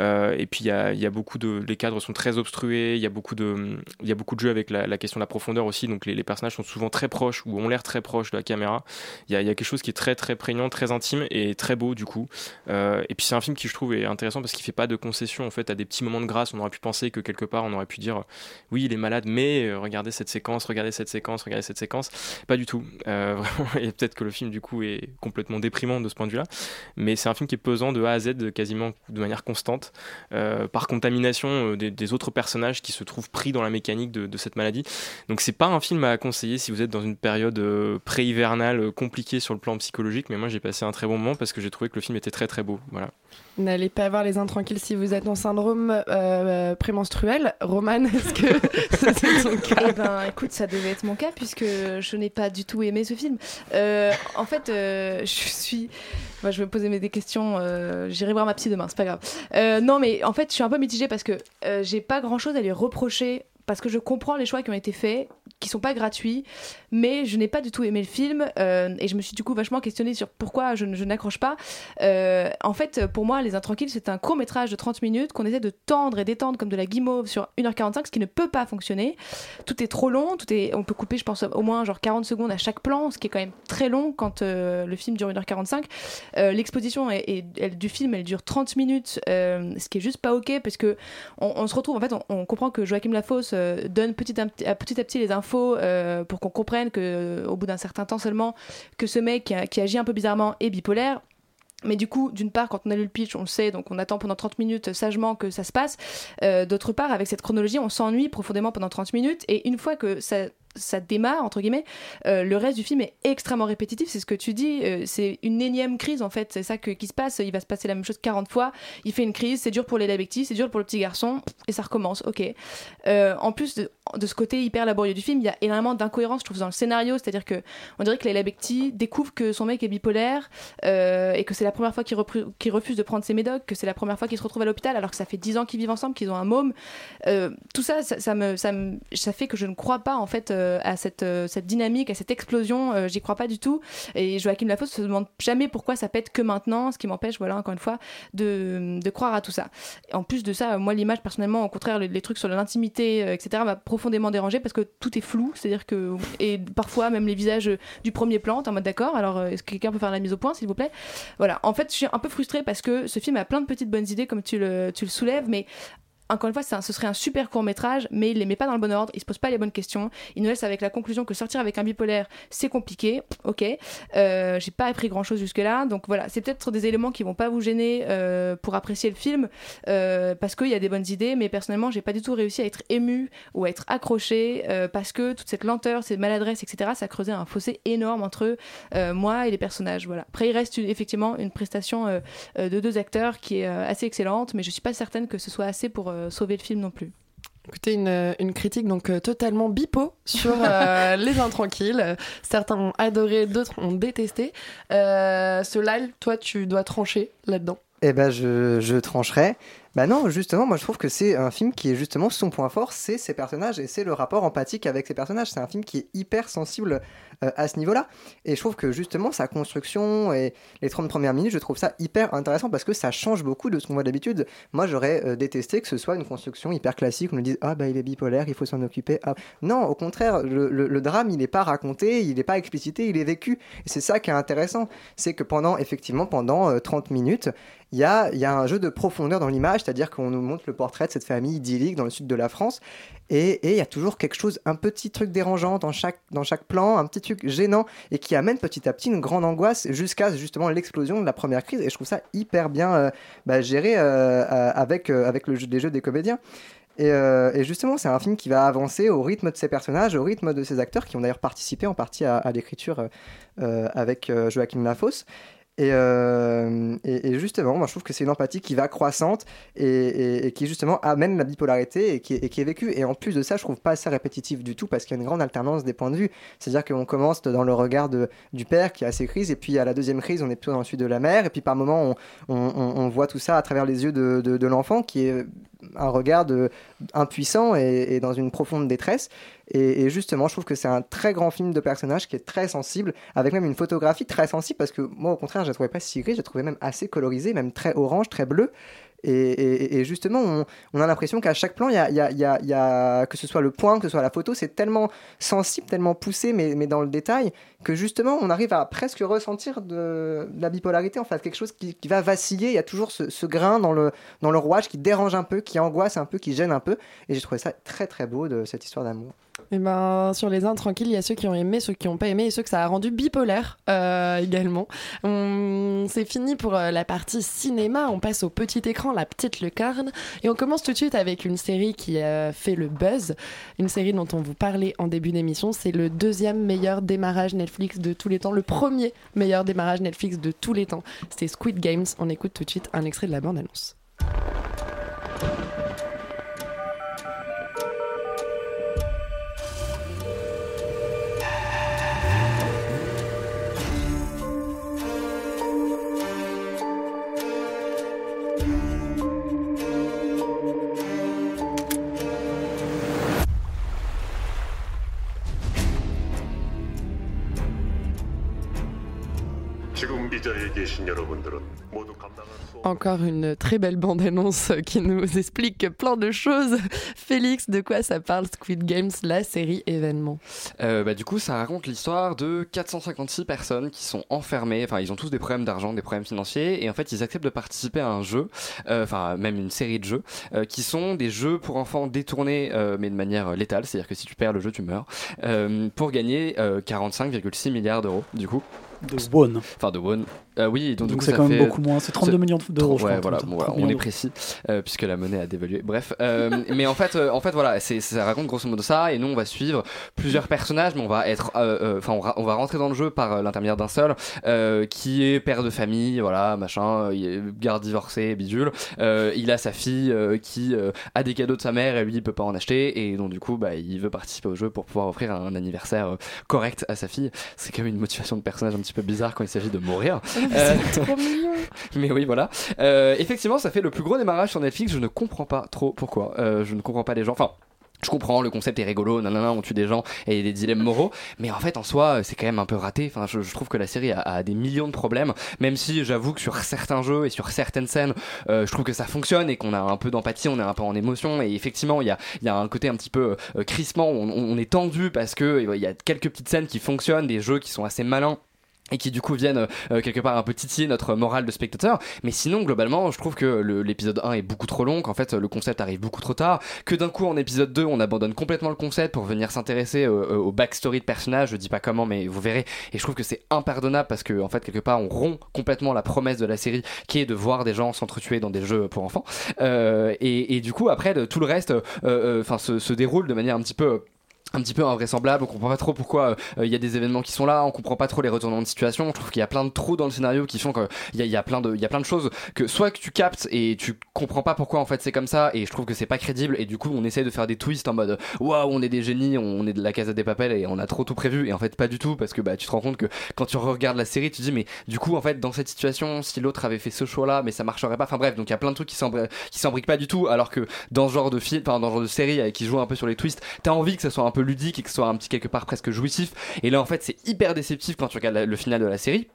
Euh, et puis il y a, y a beaucoup de, les cadres sont très obstrués, il y a beaucoup de il y a beaucoup de jeux avec la, question de la profondeur aussi. Donc les, personnages sont souvent très proches ou ont l'air très proches de la caméra. Il y a, y a quelque chose qui est très très prégnant, très intime et très beau du coup. Euh, et puis c'est un film qui je trouve est intéressant parce qu'il fait pas de concession en fait à des petits moments de grâce. On aurait pu penser que quelque part on aurait pu dire oui il est malade, mais euh, regardez cette séquence, regardez cette séquence, regardez cette séquence. Pas du tout. peut-être que le film du coup est complètement déprimant de ce point de vue-là, mais c'est un film qui est pesant de A à Z quasiment de manière constante, euh, par contamination euh, des, des autres personnages qui se trouvent pris dans la mécanique de, de cette maladie. Donc c'est pas un film à conseiller si vous êtes dans une période euh, pré-hivernale euh, compliquée sur le plan psychologique, mais moi j'ai passé un très bon moment parce que j'ai trouvé que le film était très très beau. Voilà. N'allez pas voir les intranquilles si vous êtes en syndrome euh, prémenstruel. Roman, est-ce que c'est ton cas? Eh ben, écoute, ça devait être mon cas puisque je n'ai pas du tout aimé ce film. Euh, en fait, euh, je suis. Moi, je vais me poser des questions. euh, J'irai voir ma psy demain, c'est pas grave. Euh, non, mais en fait, je suis un peu mitigée parce que euh, j'ai pas grand chose à lui reprocher. Parce que je comprends les choix qui ont été faits, qui sont pas gratuits, mais je n'ai pas du tout aimé le film euh, et je me suis du coup vachement questionnée sur pourquoi je, n'accroche pas. Euh, en fait, pour moi, Les Intranquilles, c'est un court métrage de 30 minutes qu'on essaie de tendre et d'étendre comme de la guimauve sur 1h45, ce qui ne peut pas fonctionner. Tout est trop long, tout est, on peut couper, je pense, au moins genre 40 secondes à chaque plan, ce qui est quand même très long quand euh, le film dure 1h45. Euh, L'exposition est- du film, elle dure 30 minutes, ce qui est juste pas ok parce que on, se retrouve, en fait, on, comprend que Joachim Lafosse donne petit- à petit à petit les infos euh, pour qu'on comprenne que, euh, au bout d'un certain temps seulement, que ce mec qui, agit un peu bizarrement est bipolaire. Mais du coup, d'une part, quand on a lu le pitch, on le sait, donc on attend pendant 30 minutes sagement que ça se passe. Euh, D'autre part, avec cette chronologie, on s'ennuie profondément pendant 30 minutes. Et une fois que ça, démarre, entre guillemets, euh, le reste du film est extrêmement répétitif. C'est ce que tu dis, c'est une énième crise en fait. C'est ça qui se passe. Il va se passer la même chose 40 fois. Il fait une crise, c'est dur pour les Labecti, c'est dur pour le petit garçon, et ça recommence. Ok. En plus de, ce côté hyper laborieux du film, il y a énormément d'incohérences, je trouve, dans le scénario. C'est-à-dire que on dirait que Leila Bekti découvre que son mec est bipolaire euh, et que c'est la première fois qu'il refuse de prendre ses médocs, que c'est la première fois qu'il se retrouve à l'hôpital alors que ça fait 10 ans qu'ils vivent ensemble, qu'ils ont un môme. Euh, tout ça ça, me, ça, fait que je ne crois pas en fait euh, à cette, cette dynamique, à cette explosion. J'y crois pas du tout. Et Joachim Lafosse se demande jamais pourquoi ça pète que maintenant, ce qui m'empêche, voilà, encore une fois, de, de croire à tout ça. En plus de ça, moi, l'image, personnellement, au contraire, les, trucs sur l'intimité, etc., m'a profondément dérangé parce que tout est flou. C'est-à-dire que, et parfois, même les visages du premier plan, t'es en mode d'accord, alors euh, est-ce que quelqu'un peut faire la mise au point, s'il vous plaît? Voilà. En fait, je suis un peu frustrée parce que ce film a plein de petites bonnes idées, comme tu le, tu le soulèves, mais encore une fois, ce serait un super court métrage, mais il les met pas dans le bon ordre, il se pose pas les bonnes questions. Il nous laisse avec la conclusion que sortir avec un bipolaire, c'est compliqué. Ok, euh, j'ai pas appris grand chose jusque là, donc voilà, c'est peut-être des éléments qui vont pas vous gêner euh, pour apprécier le film, euh, parce qu'il y a des bonnes idées, mais personnellement, j'ai pas du tout réussi à être ému ou à être accroché, euh, parce que toute cette lenteur, ces maladresses, etc., ça creusait un fossé énorme entre euh, moi et les personnages. Voilà. Après, il reste effectivement une prestation euh, de deux acteurs qui est assez excellente, mais je suis pas certaine que ce soit assez pour sauver le film non plus. Écoutez, une, une critique donc euh, totalement bipo sur euh, Les Intranquilles. Euh, Certains ont adoré, d'autres ont détesté. Euh, Solal, toi, tu dois trancher là-dedans. Eh ben, je, je trancherai. Bah non, justement, moi je trouve que c'est un film qui est justement son point fort, c'est ses personnages et c'est le rapport empathique avec ses personnages. C'est un film qui est hyper sensible euh, à ce niveau-là. Et je trouve que justement sa construction et les 30 premières minutes, je trouve ça hyper intéressant parce que ça change beaucoup de ce qu'on voit d'habitude. Moi j'aurais euh, détesté que ce soit une construction hyper classique, on nous dise ah bah il est bipolaire, il faut s'en occuper. Ah. Non, au contraire, le, drame il n'est pas raconté, il n'est pas explicité, il est vécu. Et c'est ça qui est intéressant, c'est que pendant effectivement pendant euh, 30 minutes, il y a, y a un jeu de profondeur dans l'image, c'est-à-dire qu'on nous montre le portrait de cette famille idyllique dans le sud de la France, et il y a toujours quelque chose, un petit truc dérangeant dans chaque, dans chaque plan, un petit gênant, et qui amène petit à petit une grande angoisse jusqu'à justement l'explosion de la première crise, et je trouve ça hyper bien euh, bah, géré euh, euh, avec, avec le jeu, les jeux des comédiens. Et, justement, c'est un film qui va avancer au rythme de ses personnages, au rythme de ses acteurs, qui ont d'ailleurs participé en partie à, l'écriture avec euh, Joachim Lafosse. Et, euh, et, justement, moi je trouve que c'est une empathie qui va croissante et, qui justement amène la bipolarité et qui, est- vécue. Et en plus de ça, je trouve pas ça répétitif du tout parce qu'il y a une grande alternance des points de vue. C'est-à-dire qu'on commence dans le regard du père qui a ses crises, et puis à la deuxième crise, on est plutôt dans celui de la mère, et puis par moment, on, voit tout ça à travers les yeux de, l'enfant qui est un regard impuissant et dans une profonde détresse. Et, justement, je trouve que c'est un très grand film de personnage qui est très sensible, avec même une photographie très sensible, parce que moi, au contraire, je la trouvais pas si grise, je la trouvais même assez colorisée, même très orange, très bleu. Et, justement, on, a l'impression qu'à chaque plan, y y a- que ce soit le point, que ce soit la photo, c'est tellement sensible, tellement poussé, mais dans le détail, que justement, on arrive à presque ressentir de, la bipolarité, en fait, quelque chose qui, va vaciller. Il y a toujours ce, grain dans le, dans le rouage qui dérange un peu, qui angoisse un peu, qui gêne un peu. Et j'ai trouvé ça très très beau de cette histoire d'amour. Et ben, sur les uns tranquilles, il y a ceux qui ont aimé, ceux qui n'ont pas aimé et ceux que ça a rendu bipolaire euh, également. C'est fini pour euh, la partie cinéma. On passe au petit écran, la petite lucarne. Et on commence tout de suite avec une série qui a fait le buzz. Une série dont on vous parlait en début d'émission. C'est le deuxième meilleur démarrage Netflix de tous les temps. Le premier meilleur démarrage Netflix de tous les temps. C'était Squid Games. On écoute tout de suite un extrait de la bande-annonce. Encore une très belle bande-annonce qui nous explique plein de choses. Félix, de quoi ça parle Squid Games, la série événement? Euh, bah, du coup, ça raconte l'histoire de 456 personnes qui sont enfermées. Enfin, ils ont tous des problèmes d'argent, des problèmes financiers, et en fait, ils acceptent de participer à un jeu, euh, enfin, même une série de jeux, euh, qui sont des jeux pour enfants détournés, mais de manière létale. C'est-à-dire que si tu perds le jeu, tu meurs, pour gagner euh, 45,6 milliards d'euros, du coup. De. Enfin, de won. Euh, oui, donc, du coup, c'est quand même beaucoup moins. C'est 32 ça- millions d'euros, je Ouais, crois, voilà, 30 bon, voilà, on est précis, euh, puisque la monnaie a dévalué. Bref, euh, mais en fait, euh, en fait, voilà, ça raconte grosso modo ça, et nous, on va suivre plusieurs personnages, mais on va être, euh, euh, enfin, on, va rentrer dans le jeu par l'intermédiaire d'un seul, euh, qui est père de famille, voilà, machin, il est garde divorcé, bidule. Euh, il a sa fille euh, qui euh, a des cadeaux de sa mère, et lui, il peut pas en acheter, et donc du coup, bah, il veut participer au jeu pour pouvoir offrir un anniversaire correct à sa fille. C'est quand même une motivation de personnage un petit peu bizarre quand il s'agit de mourir. Euh, C'est trop mignon mais oui, voilà. Euh, effectivement, ça fait le plus gros démarrage sur Netflix. Je ne comprends pas trop pourquoi. Euh, je ne comprends pas les gens. Enfin. Je comprends, le concept est rigolo, nanana, on tue des gens et il y a des dilemmes moraux, mais en fait en soi c'est quand même un peu raté. Enfin, je, je trouve que la série a, a des millions de problèmes, même si j'avoue que sur certains jeux et sur certaines scènes, euh, je trouve que ça fonctionne et qu'on a un peu d'empathie, on est un peu en émotion et effectivement il y a, il y a un côté un petit peu euh, crispement, on, on est tendu parce que il y a quelques petites scènes qui fonctionnent, des jeux qui sont assez malins et qui du coup viennent euh, quelque part un peu titiller notre morale de spectateur. Mais sinon globalement je trouve que l'épisode 1 est beaucoup trop long qu'en fait le concept arrive beaucoup trop tard que d'un coup en épisode 2 on abandonne complètement le concept pour venir s'intéresser euh, euh, au backstory de personnages je dis pas comment mais vous verrez. Et je trouve que c'est impardonnable parce que en fait quelque part on rompt complètement la promesse de la série qui est de voir des gens s'entretuer dans des jeux pour enfants. Euh, et, du coup après tout le reste euh, euh, enfin se déroule de manière un petit peu un petit peu invraisemblable, on comprend pas trop pourquoi euh, il y a des événements qui sont là, on comprend pas trop les retournements de situation, je trouve qu'il y a plein de trous dans le scénario qui font qu'il y a, plein de y a plein de choses que soit que tu captes et tu comprends pas pourquoi en fait c'est comme ça et je trouve que c'est pas crédible et du coup on essaie de faire des twists en mode waouh on est des génies, on est de la casa des papels et on a trop tout prévu et en fait pas du tout parce que bah tu te rends compte que quand tu regardes la série tu te dis mais du coup en fait dans cette situation si l'autre avait fait ce choix là mais ça marcherait pas. Enfin bref donc il y a plein de trucs qui s'embriquent pas du tout alors que dans ce genre de film enfin dans ce genre de série euh, qui joue un peu sur les twists t'as envie que ça soit un peu ludique et que ce soit un petit quelque part presque jouissif. Et là en fait c'est hyper déceptif quand tu regardes le final de la série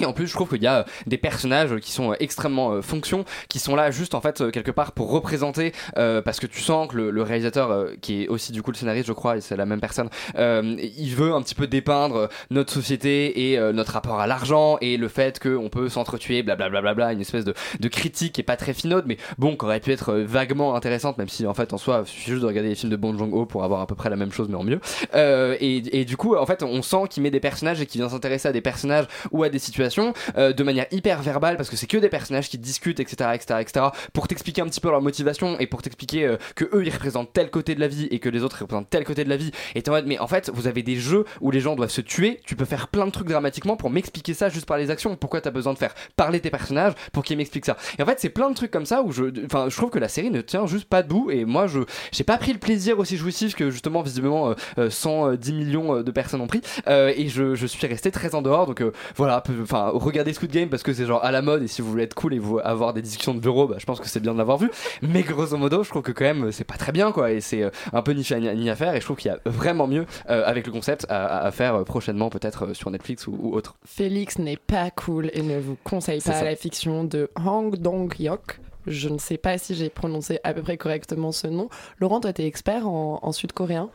et en plus, je trouve qu'il y a euh, des personnages qui sont euh, extrêmement euh, fonctions, qui sont là juste en fait euh, quelque part pour représenter, euh, parce que tu sens que le, le réalisateur, euh, qui est aussi du coup le scénariste, je crois, et c'est la même personne, il veut un petit peu dépeindre notre société et notre rapport à l'argent et le fait qu'on peut s'entretuer, blablabla, bla, une espèce de, de critique qui est pas très finaude, mais bon, qui aurait pu être vaguement intéressante, même si en fait en soi, il suffit juste de regarder les films de Bong Joon-ho pour avoir à peu près la même chose mais en mieux. Et, et du coup, en fait, on sent qu'il met des personnages et qu'il vient s'intéresser à des personnages ou à des situations euh, de manière hyper verbale parce que c'est que des personnages qui discutent, etc., etc., etc., pour t'expliquer un petit peu leur motivation et pour t'expliquer euh, que eux ils représentent tel côté de la vie et que les autres représentent tel côté de la vie. Et t'es en mode, mais en fait, vous avez des jeux où les gens doivent se tuer. Tu peux faire plein de trucs dramatiquement pour m'expliquer ça juste par les actions. Pourquoi t'as besoin de faire parler tes personnages pour qu'ils m'expliquent ça? Et en fait, c'est plein de trucs comme ça où je, enfin, je trouve que la série ne tient juste pas debout. Et moi, je, j'ai pas pris le plaisir aussi jouissif que justement visiblement euh, euh, 110 millions de personnes ont pris. Et je, je suis resté très en dehors. Donc voilà, enfin, regardez Squid Game parce que c'est genre à la mode. Et si vous voulez être cool et vous avoir des discussions de bureau, bah, je pense que c'est bien de l'avoir vu. Mais grosso modo, je trouve que quand même c'est pas très bien quoi. Et c'est euh, un peu ni fait ni à faire. Et je trouve qu'il y a vraiment mieux euh, avec le concept à, faire euh, prochainement peut-être sur Netflix ou, ou autre. Félix n'est pas cool et ne vous conseille pas ça. la fiction de Hang Dong-hyuk. Je ne sais pas si j'ai prononcé à peu près correctement ce nom. Laurent, toi, t'es expert en, en sud-coréen.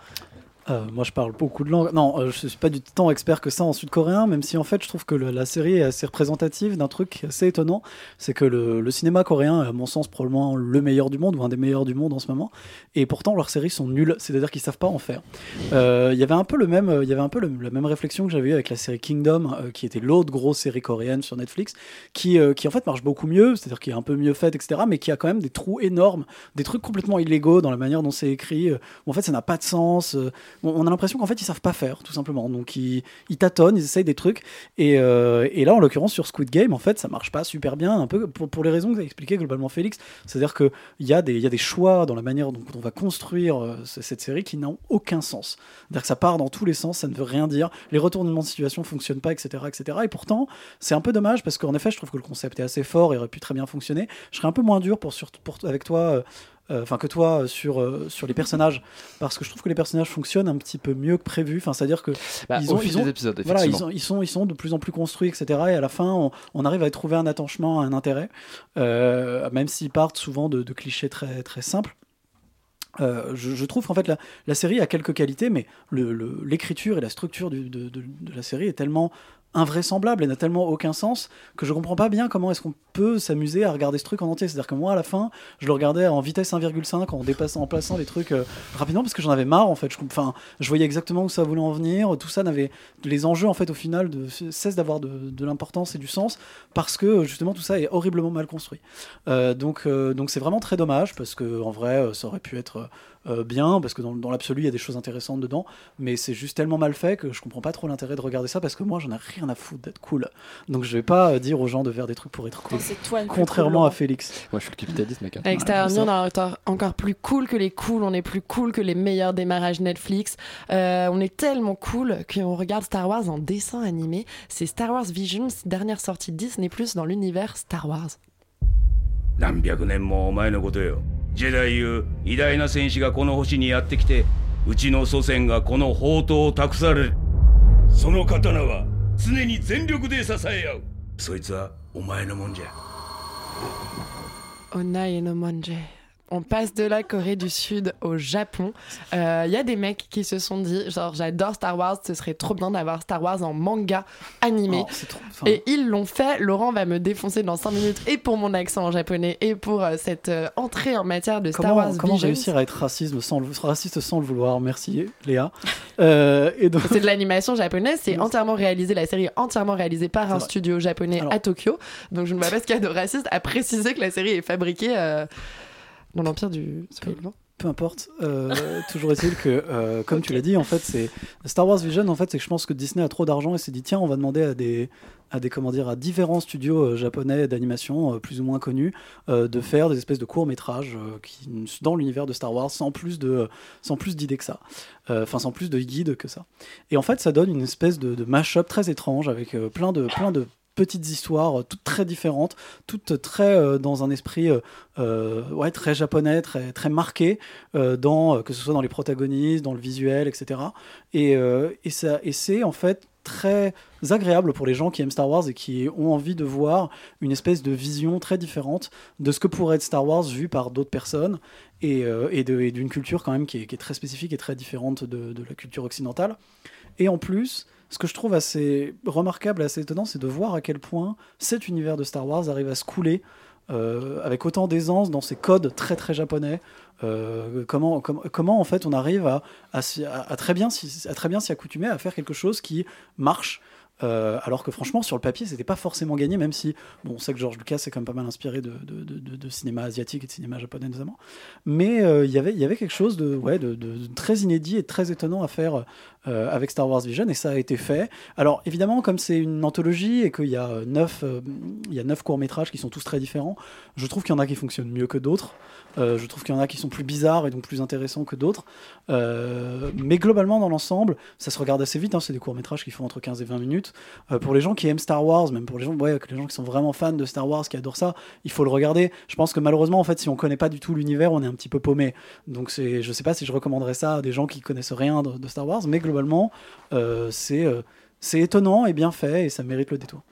Euh, moi, je parle beaucoup de langues. Non, euh, je suis pas du tant expert que ça en sud-coréen, même si en fait, je trouve que la série est assez représentative d'un truc assez étonnant. C'est que le, cinéma coréen est, à mon sens, probablement le meilleur du monde ou un des meilleurs du monde en ce moment. Et pourtant, leurs séries sont nulles. C'est-à-dire qu'ils savent pas en faire. Euh, Il y avait un peu le même, y avait un peu la même réflexion que j'avais eu avec la série Kingdom, qui était l'autre grosse série coréenne sur Netflix, qui, qui en fait marche beaucoup mieux, c'est-à-dire qui est un peu mieux faite, etc. Mais qui a quand même des trous énormes, des trucs complètement illégaux dans la manière dont c'est écrit. où en fait, ça n'a pas de sens. On- a l'impression qu'en fait, ils savent pas faire, tout simplement. Donc, ils, tâtonnent, ils essayent des trucs. Et, euh, et là, en l'occurrence, sur Squid Game, en fait, ça marche pas super bien, un peu pour, les raisons que a expliqué globalement Félix. C'est-à-dire qu'il y, a des- y a des choix dans la manière dont on va construire euh, cette série qui n'ont aucun sens. C'est-à-dire que ça part dans tous les sens, ça ne veut rien dire. Les retournements de situation fonctionnent pas, etc., etc. Et pourtant, c'est un peu dommage parce qu'en effet, je trouve que le concept est assez fort et aurait pu très bien fonctionner. Je serais un peu moins dur pour, avec toi. euh, enfin que toi euh, sur euh, sur les personnages. Parce que je trouve que les personnages fonctionnent un petit peu mieux que prévu. Enfin c'est à dire que Bah, ils ont, ils ont- épisodes, voilà ils, effectivement. ont- ils sont ils sont de plus en plus construits etc et à la fin on, on arrive à y trouver un attachement un intérêt euh, même s'ils partent souvent de, de clichés très très simples. Euh, je, je trouve qu'en fait la, la série a quelques qualités, mais le- le- l'écriture et la structure du- de, de- de la série est tellement invraisemblable et n'a tellement aucun sens que je comprends pas bien comment est-ce qu'on peut s'amuser à regarder ce truc en entier. C'est-à-dire que moi à la fin, je le regardais en vitesse 1,5 en dépassant, en plaçant les trucs euh, rapidement parce que j'en avais marre en fait. Je, enfin, je voyais exactement où ça voulait en venir. Tout ça n'avait les enjeux en fait au final de, cessent d'avoir de, l'importance et du sens parce que justement tout ça est horriblement mal construit. Euh, donc euh, donc c'est vraiment très dommage parce que en vrai ça aurait pu être euh, bien parce que dans, dans l'absolu il y a des choses intéressantes dedans mais c'est juste tellement mal fait que je comprends pas trop l'intérêt de regarder ça parce que moi j'en ai rien à foutre d'être cool donc je vais pas euh, dire aux gens de faire des trucs pour être cool c'est toi le plus contrairement cool, à Félix moi je suis le capitaliste mec hein. Avec Star Wars, on est encore- encore plus cool que les cools, on est plus cool que les meilleurs démarrages Netflix. Euh, on est tellement cool qu'on regarde Star Wars en dessin animé. C'est Star Wars Visions, dernière sortie Disney Plus dans l'univers Star Wars. 何百年も前のことよ ジェダイいう偉大な戦士がこの星にやってきてうちの祖先がこの宝刀を託される。その刀は常に全力で支え合う。そいつはお前のもんじゃ。Onai et no Monje. On passe de la Corée du Sud au Japon. Il y a des mecs qui se sont dit, genre, j'adore Star Wars, ce serait trop bien d'avoir Star Wars en manga animé. Oh, c'est trop- enfin- et ils l'ont fait. Laurent va me défoncer dans 5 minutes, et pour mon accent en japonais, et pour euh, cette euh, entrée en matière de Star Comment, Wars comment Visions. réussir à être racisme sans le, raciste sans le vouloir? Merci Léa. Euh, et donc... C'est de l'animation japonaise, c'est entièrement réalisé, la série est entièrement réalisée par un vrai. studio japonais à Tokyo. Donc je ne vois pas ce qu'il y a de raciste à préciser que la série est fabriquée euh, dans l'empire du Soleil Levant. Peu importe. Euh, toujours est-il que, euh, comme tu l'as dit, en fait, c'est Star Wars Vision. En fait, c'est que je pense que Disney a trop d'argent et s'est dit tiens, on va demander à des, à des comment dire, à différents studios euh, japonais d'animation plus ou moins connus de faire des espèces de courts métrages qui dans l'univers de Star Wars sans plus de, sans plus d'idées que ça. Enfin, sans plus de guides que ça. Et en fait, ça donne une espèce de, de mash-up très étrange avec plein de, plein de petites histoires euh, toutes très différentes, toutes très euh, dans un esprit euh, ouais, très japonais, très, très marqué, dans, que ce soit dans les protagonistes, dans le visuel, etc. Et, et, c'est en fait très agréable pour les gens qui aiment Star Wars et qui ont envie de voir une espèce de vision très différente de ce que pourrait être Star Wars vu par d'autres personnes et, et d'une culture quand même qui est, très spécifique et très différente de la culture occidentale. Et en plus, ce que je trouve assez remarquable, assez étonnant, c'est de voir à quel point cet univers de Star Wars arrive à se couler euh, avec autant d'aisance dans ces codes très très japonais. Euh, comment, com- comment en fait on arrive à, très bien s'y- accoutumer à faire quelque chose qui marche. euh, alors que franchement sur le papier c'était pas forcément gagné même si bon on sait que George Lucas est quand même pas mal inspiré de, cinéma asiatique et de cinéma japonais notamment mais il y avait quelque chose de très inédit et très étonnant à faire euh, avec Star Wars Vision et ça a été fait alors évidemment comme c'est une anthologie et qu'il y a euh, neuf euh, il y a neuf courts métrages qui sont tous très différents je trouve qu'il y en a qui fonctionnent mieux que d'autres je trouve qu'il y en a qui sont plus bizarres et donc plus intéressants que d'autres. Mais globalement, dans l'ensemble, ça se regarde assez vite. hein, c'est des courts-métrages qui font entre 15 et 20 minutes. Pour les gens qui aiment Star Wars, même pour les gens, ouais, les gens qui sont vraiment fans de Star Wars, qui adorent ça, il faut le regarder. Je pense que malheureusement, en fait, si on connaît pas du tout l'univers, on est un petit peu paumé. Donc, c'est, je sais pas si je recommanderais ça à des gens qui connaissent rien de, Star Wars, mais euh, euh, c'est étonnant et bien fait et ça mérite le détour.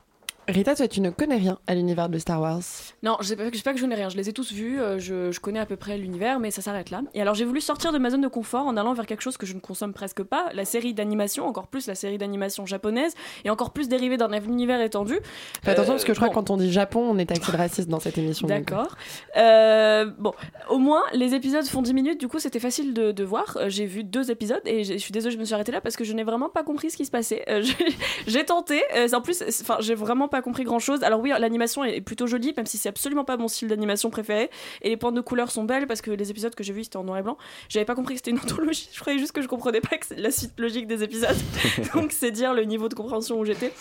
Rita, toi, tu ne connais rien à l'univers de Star Wars. Non, je sais pas, je sais pas que je n'ai rien. Je les ai tous vus. euh, je, je connais à peu près l'univers, mais ça s'arrête là. Et alors, j'ai voulu sortir de ma zone de confort en allant vers quelque chose que je ne consomme presque pas la série d'animation, encore plus la série d'animation japonaise, et encore plus dérivée d'un univers étendu. Fais attention, Euh, parce que je crois bon. que quand on dit Japon, on est taxé de raciste dans cette émission. D'accord. Euh, bon, au moins, les épisodes font 10 minutes, du coup, c'était facile de, de voir. Euh, J'ai vu deux épisodes et je suis désolée, je me suis arrêtée là parce que je n'ai vraiment pas compris ce qui se passait. Euh, j'ai- tenté, euh, en plus, enfin, j'ai vraiment pas compris grand chose. Alors, oui, l'animation est plutôt jolie, même si c'est absolument pas mon style d'animation préféré. Et les pointes de couleur sont belles parce que les épisodes que j'ai vus c'était en noir et blanc. J'avais pas compris que c'était une anthologie, je croyais juste que je comprenais pas que c'est la suite logique des épisodes. donc, c'est dire le niveau de compréhension où j'étais.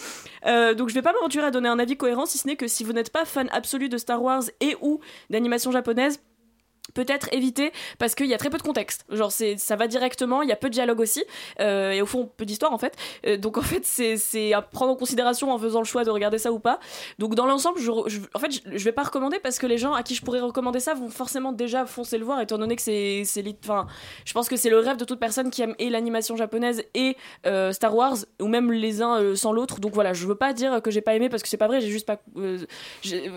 Euh, donc je vais pas m'aventurer à donner un avis cohérent si ce n'est que si vous n'êtes pas fan absolu de Star Wars et ou d'animation japonaise peut-être éviter parce qu'il y a très peu de contexte. Genre c'est ça va directement il y a peu de dialogue aussi euh, et au fond peu d'histoire en fait. Euh, donc en fait c'est c'est à prendre en considération en faisant le choix de regarder ça ou pas. Donc dans l'ensemble je, re- je- en fait je, je vais pas recommander parce que les gens à qui je pourrais recommander ça vont forcément déjà foncer le voir étant donné que c'est c'est enfin je pense que c'est le rêve de toute personne qui aime et l'animation japonaise et euh, Star Wars ou même les uns sans l'autre. Donc voilà je veux pas dire que j'ai pas aimé parce que c'est pas vrai j'ai juste pas j'ai-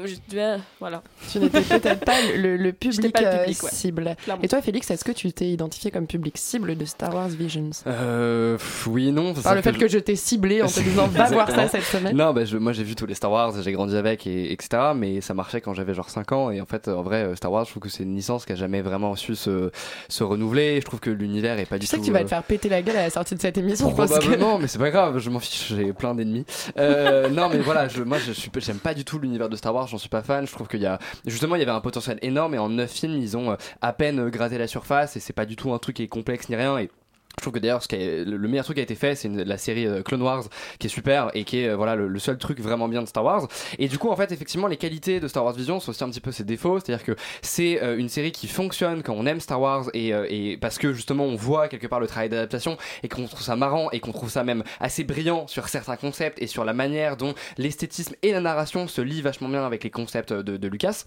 voilà. Tu n'étais peut-être pas le, le public, public, ouais. cible. Et toi, Félix, est-ce que tu t'es identifié comme public cible de Star Wars Visions? Euh, oui, non. Par le fait que je t'ai ciblé en te disant va voir ça cette semaine. Non, bah, je- moi j'ai vu tous les Star Wars, j'ai grandi avec, et, etc. Mais ça marchait quand j'avais genre 5 ans. Et en fait, en vrai, euh, Star Wars, je trouve que c'est une licence qui a jamais vraiment su se, se renouveler. Je trouve que l'univers est pas Tu du sais tout. que tu vas euh, te faire péter la gueule à la sortie de cette émission. je pense que- Probablement, mais c'est pas grave, je m'en fiche, j'ai plein d'ennemis. Euh, non, mais voilà, je, moi je j'aime pas du tout l'univers de Star Wars, j'en suis pas fan. Je trouve qu'il y a, justement, il y avait un potentiel énorme et en 9 films, ils ont euh, à peine euh, gratté la surface et c'est pas du tout un truc qui est complexe ni rien. Et je trouve que d'ailleurs, le le meilleur truc qui a été fait, c'est la série euh, Clone Wars qui est super et qui est voilà le, seul truc vraiment bien de Star Wars. Et du coup, en fait, effectivement, les qualités de Star Wars Vision sont aussi un petit peu ses défauts, c'est-à-dire que c'est une série qui fonctionne quand on aime Star Wars et, parce que justement on voit quelque part le travail d'adaptation et qu'on trouve ça marrant et qu'on trouve ça même assez brillant sur certains concepts et sur la manière dont l'esthétisme et la narration se lient vachement bien avec les concepts de Lucas.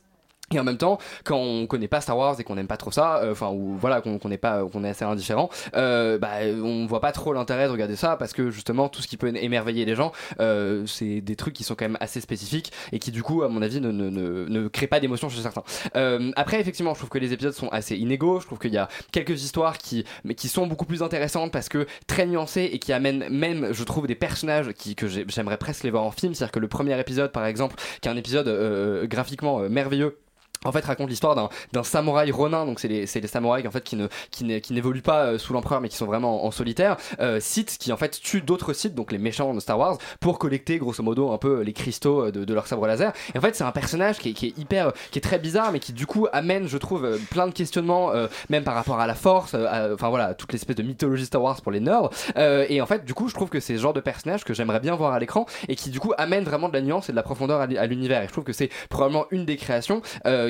Et en même temps, quand on connaît pas Star Wars et qu'on n'aime pas trop ça, euh, enfin ou voilà qu'on qu'on est pas, qu'on est assez indifférent, euh, bah on voit pas trop l'intérêt de regarder ça parce que justement tout ce qui peut émerveiller les gens, euh, c'est des trucs qui sont quand même assez spécifiques et qui du coup à mon avis ne, ne, ne, ne créent pas d'émotion chez certains. Euh, après effectivement, je trouve que les épisodes sont assez inégaux. Je trouve qu'il y a quelques histoires qui, mais qui sont beaucoup plus intéressantes parce que très nuancées et qui amènent même, je trouve, des personnages qui que j'ai- j'aimerais presque les voir en film. C'est-à-dire que le premier épisode, par exemple, qui est un épisode euh, graphiquement merveilleux en fait raconte l'histoire d'un, samouraï ronin. Donc c'est les, les samouraïs en fait qui ne qui, n'évoluent pas euh, sous l'empereur mais qui sont vraiment en, solitaire. Euh, Sith qui en fait tue d'autres Sith donc les méchants de Star Wars pour collecter grosso modo un peu les cristaux euh, de, de leur sabre laser. Et en fait c'est un personnage qui est, qui est hyper qui est très bizarre mais qui du coup amène je trouve euh, plein de questionnements euh, même par rapport à la force enfin voilà toute l'espèce de mythologie Star Wars pour les nerds. Euh, et en fait du coup je trouve que c'est ce genre de personnage que j'aimerais bien voir à l'écran et qui du coup amène vraiment de la nuance et de la profondeur à, l'univers. Et je trouve que c'est probablement une des créations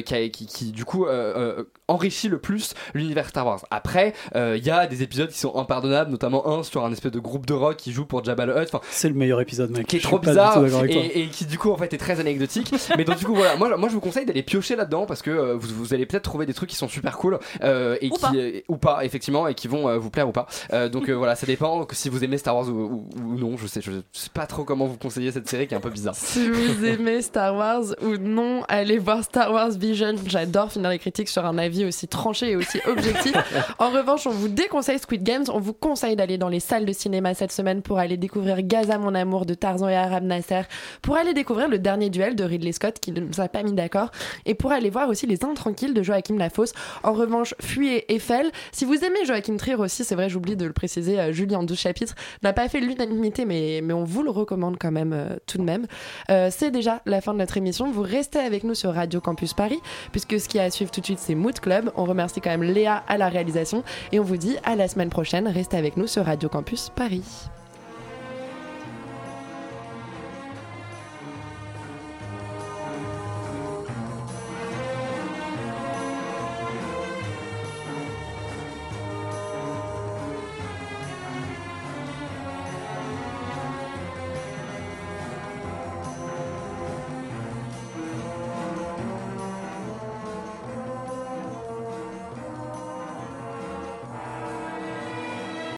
qui, a- qui, qui, du coup euh, euh, enrichit le plus l'univers Star Wars. Après euh, il y a des épisodes qui sont impardonnables notamment un sur un espèce de groupe de rock qui joue pour Jabba le Hutt. C'est le meilleur épisode, mec. qui est Je trop bizarre et, et qui du coup en fait est très anecdotique. Mais donc du coup voilà. Moi, moi je vous conseille d'aller piocher là-dedans parce que euh, vous, vous allez peut-être trouver des trucs qui sont super cool euh, et Ou qui pas. euh, ou pas effectivement et qui vont euh, vous plaire ou pas. Euh, donc euh, voilà ça dépend que si vous aimez Star Wars ou, ou- ou non. Je sais je sais pas trop comment vous conseiller cette série qui est un peu bizarre. Si vous aimez Star Wars ou non, allez voir Star Wars Vision. J'adore finir les critiques sur un avis aussi tranché et aussi objectif. en revanche, on vous déconseille Squid Games. On vous conseille d'aller dans les salles de cinéma cette semaine pour aller découvrir Gaza, mon amour de Tarzan et Arab Nasser, pour aller découvrir le dernier duel de Ridley Scott qui ne nous a pas mis d'accord, et pour aller voir aussi Les Intranquilles de Joachim Lafosse. En revanche, fuyez Eiffel. Si vous aimez Joachim Trier aussi, c'est vrai, j'oublie de le préciser, euh, Julie en 12 chapitres n'a pas fait l'unanimité, mais, mais on vous le recommande quand même euh, tout de même. Euh, c'est déjà la fin de notre émission. Vous restez avec nous sur Radio Campus Paris, puisque ce qui est à suivre tout de suite, c'est Mood Club. On remercie quand même Léa à la réalisation et on vous dit à la semaine prochaine. Restez avec nous sur Radio Campus Paris.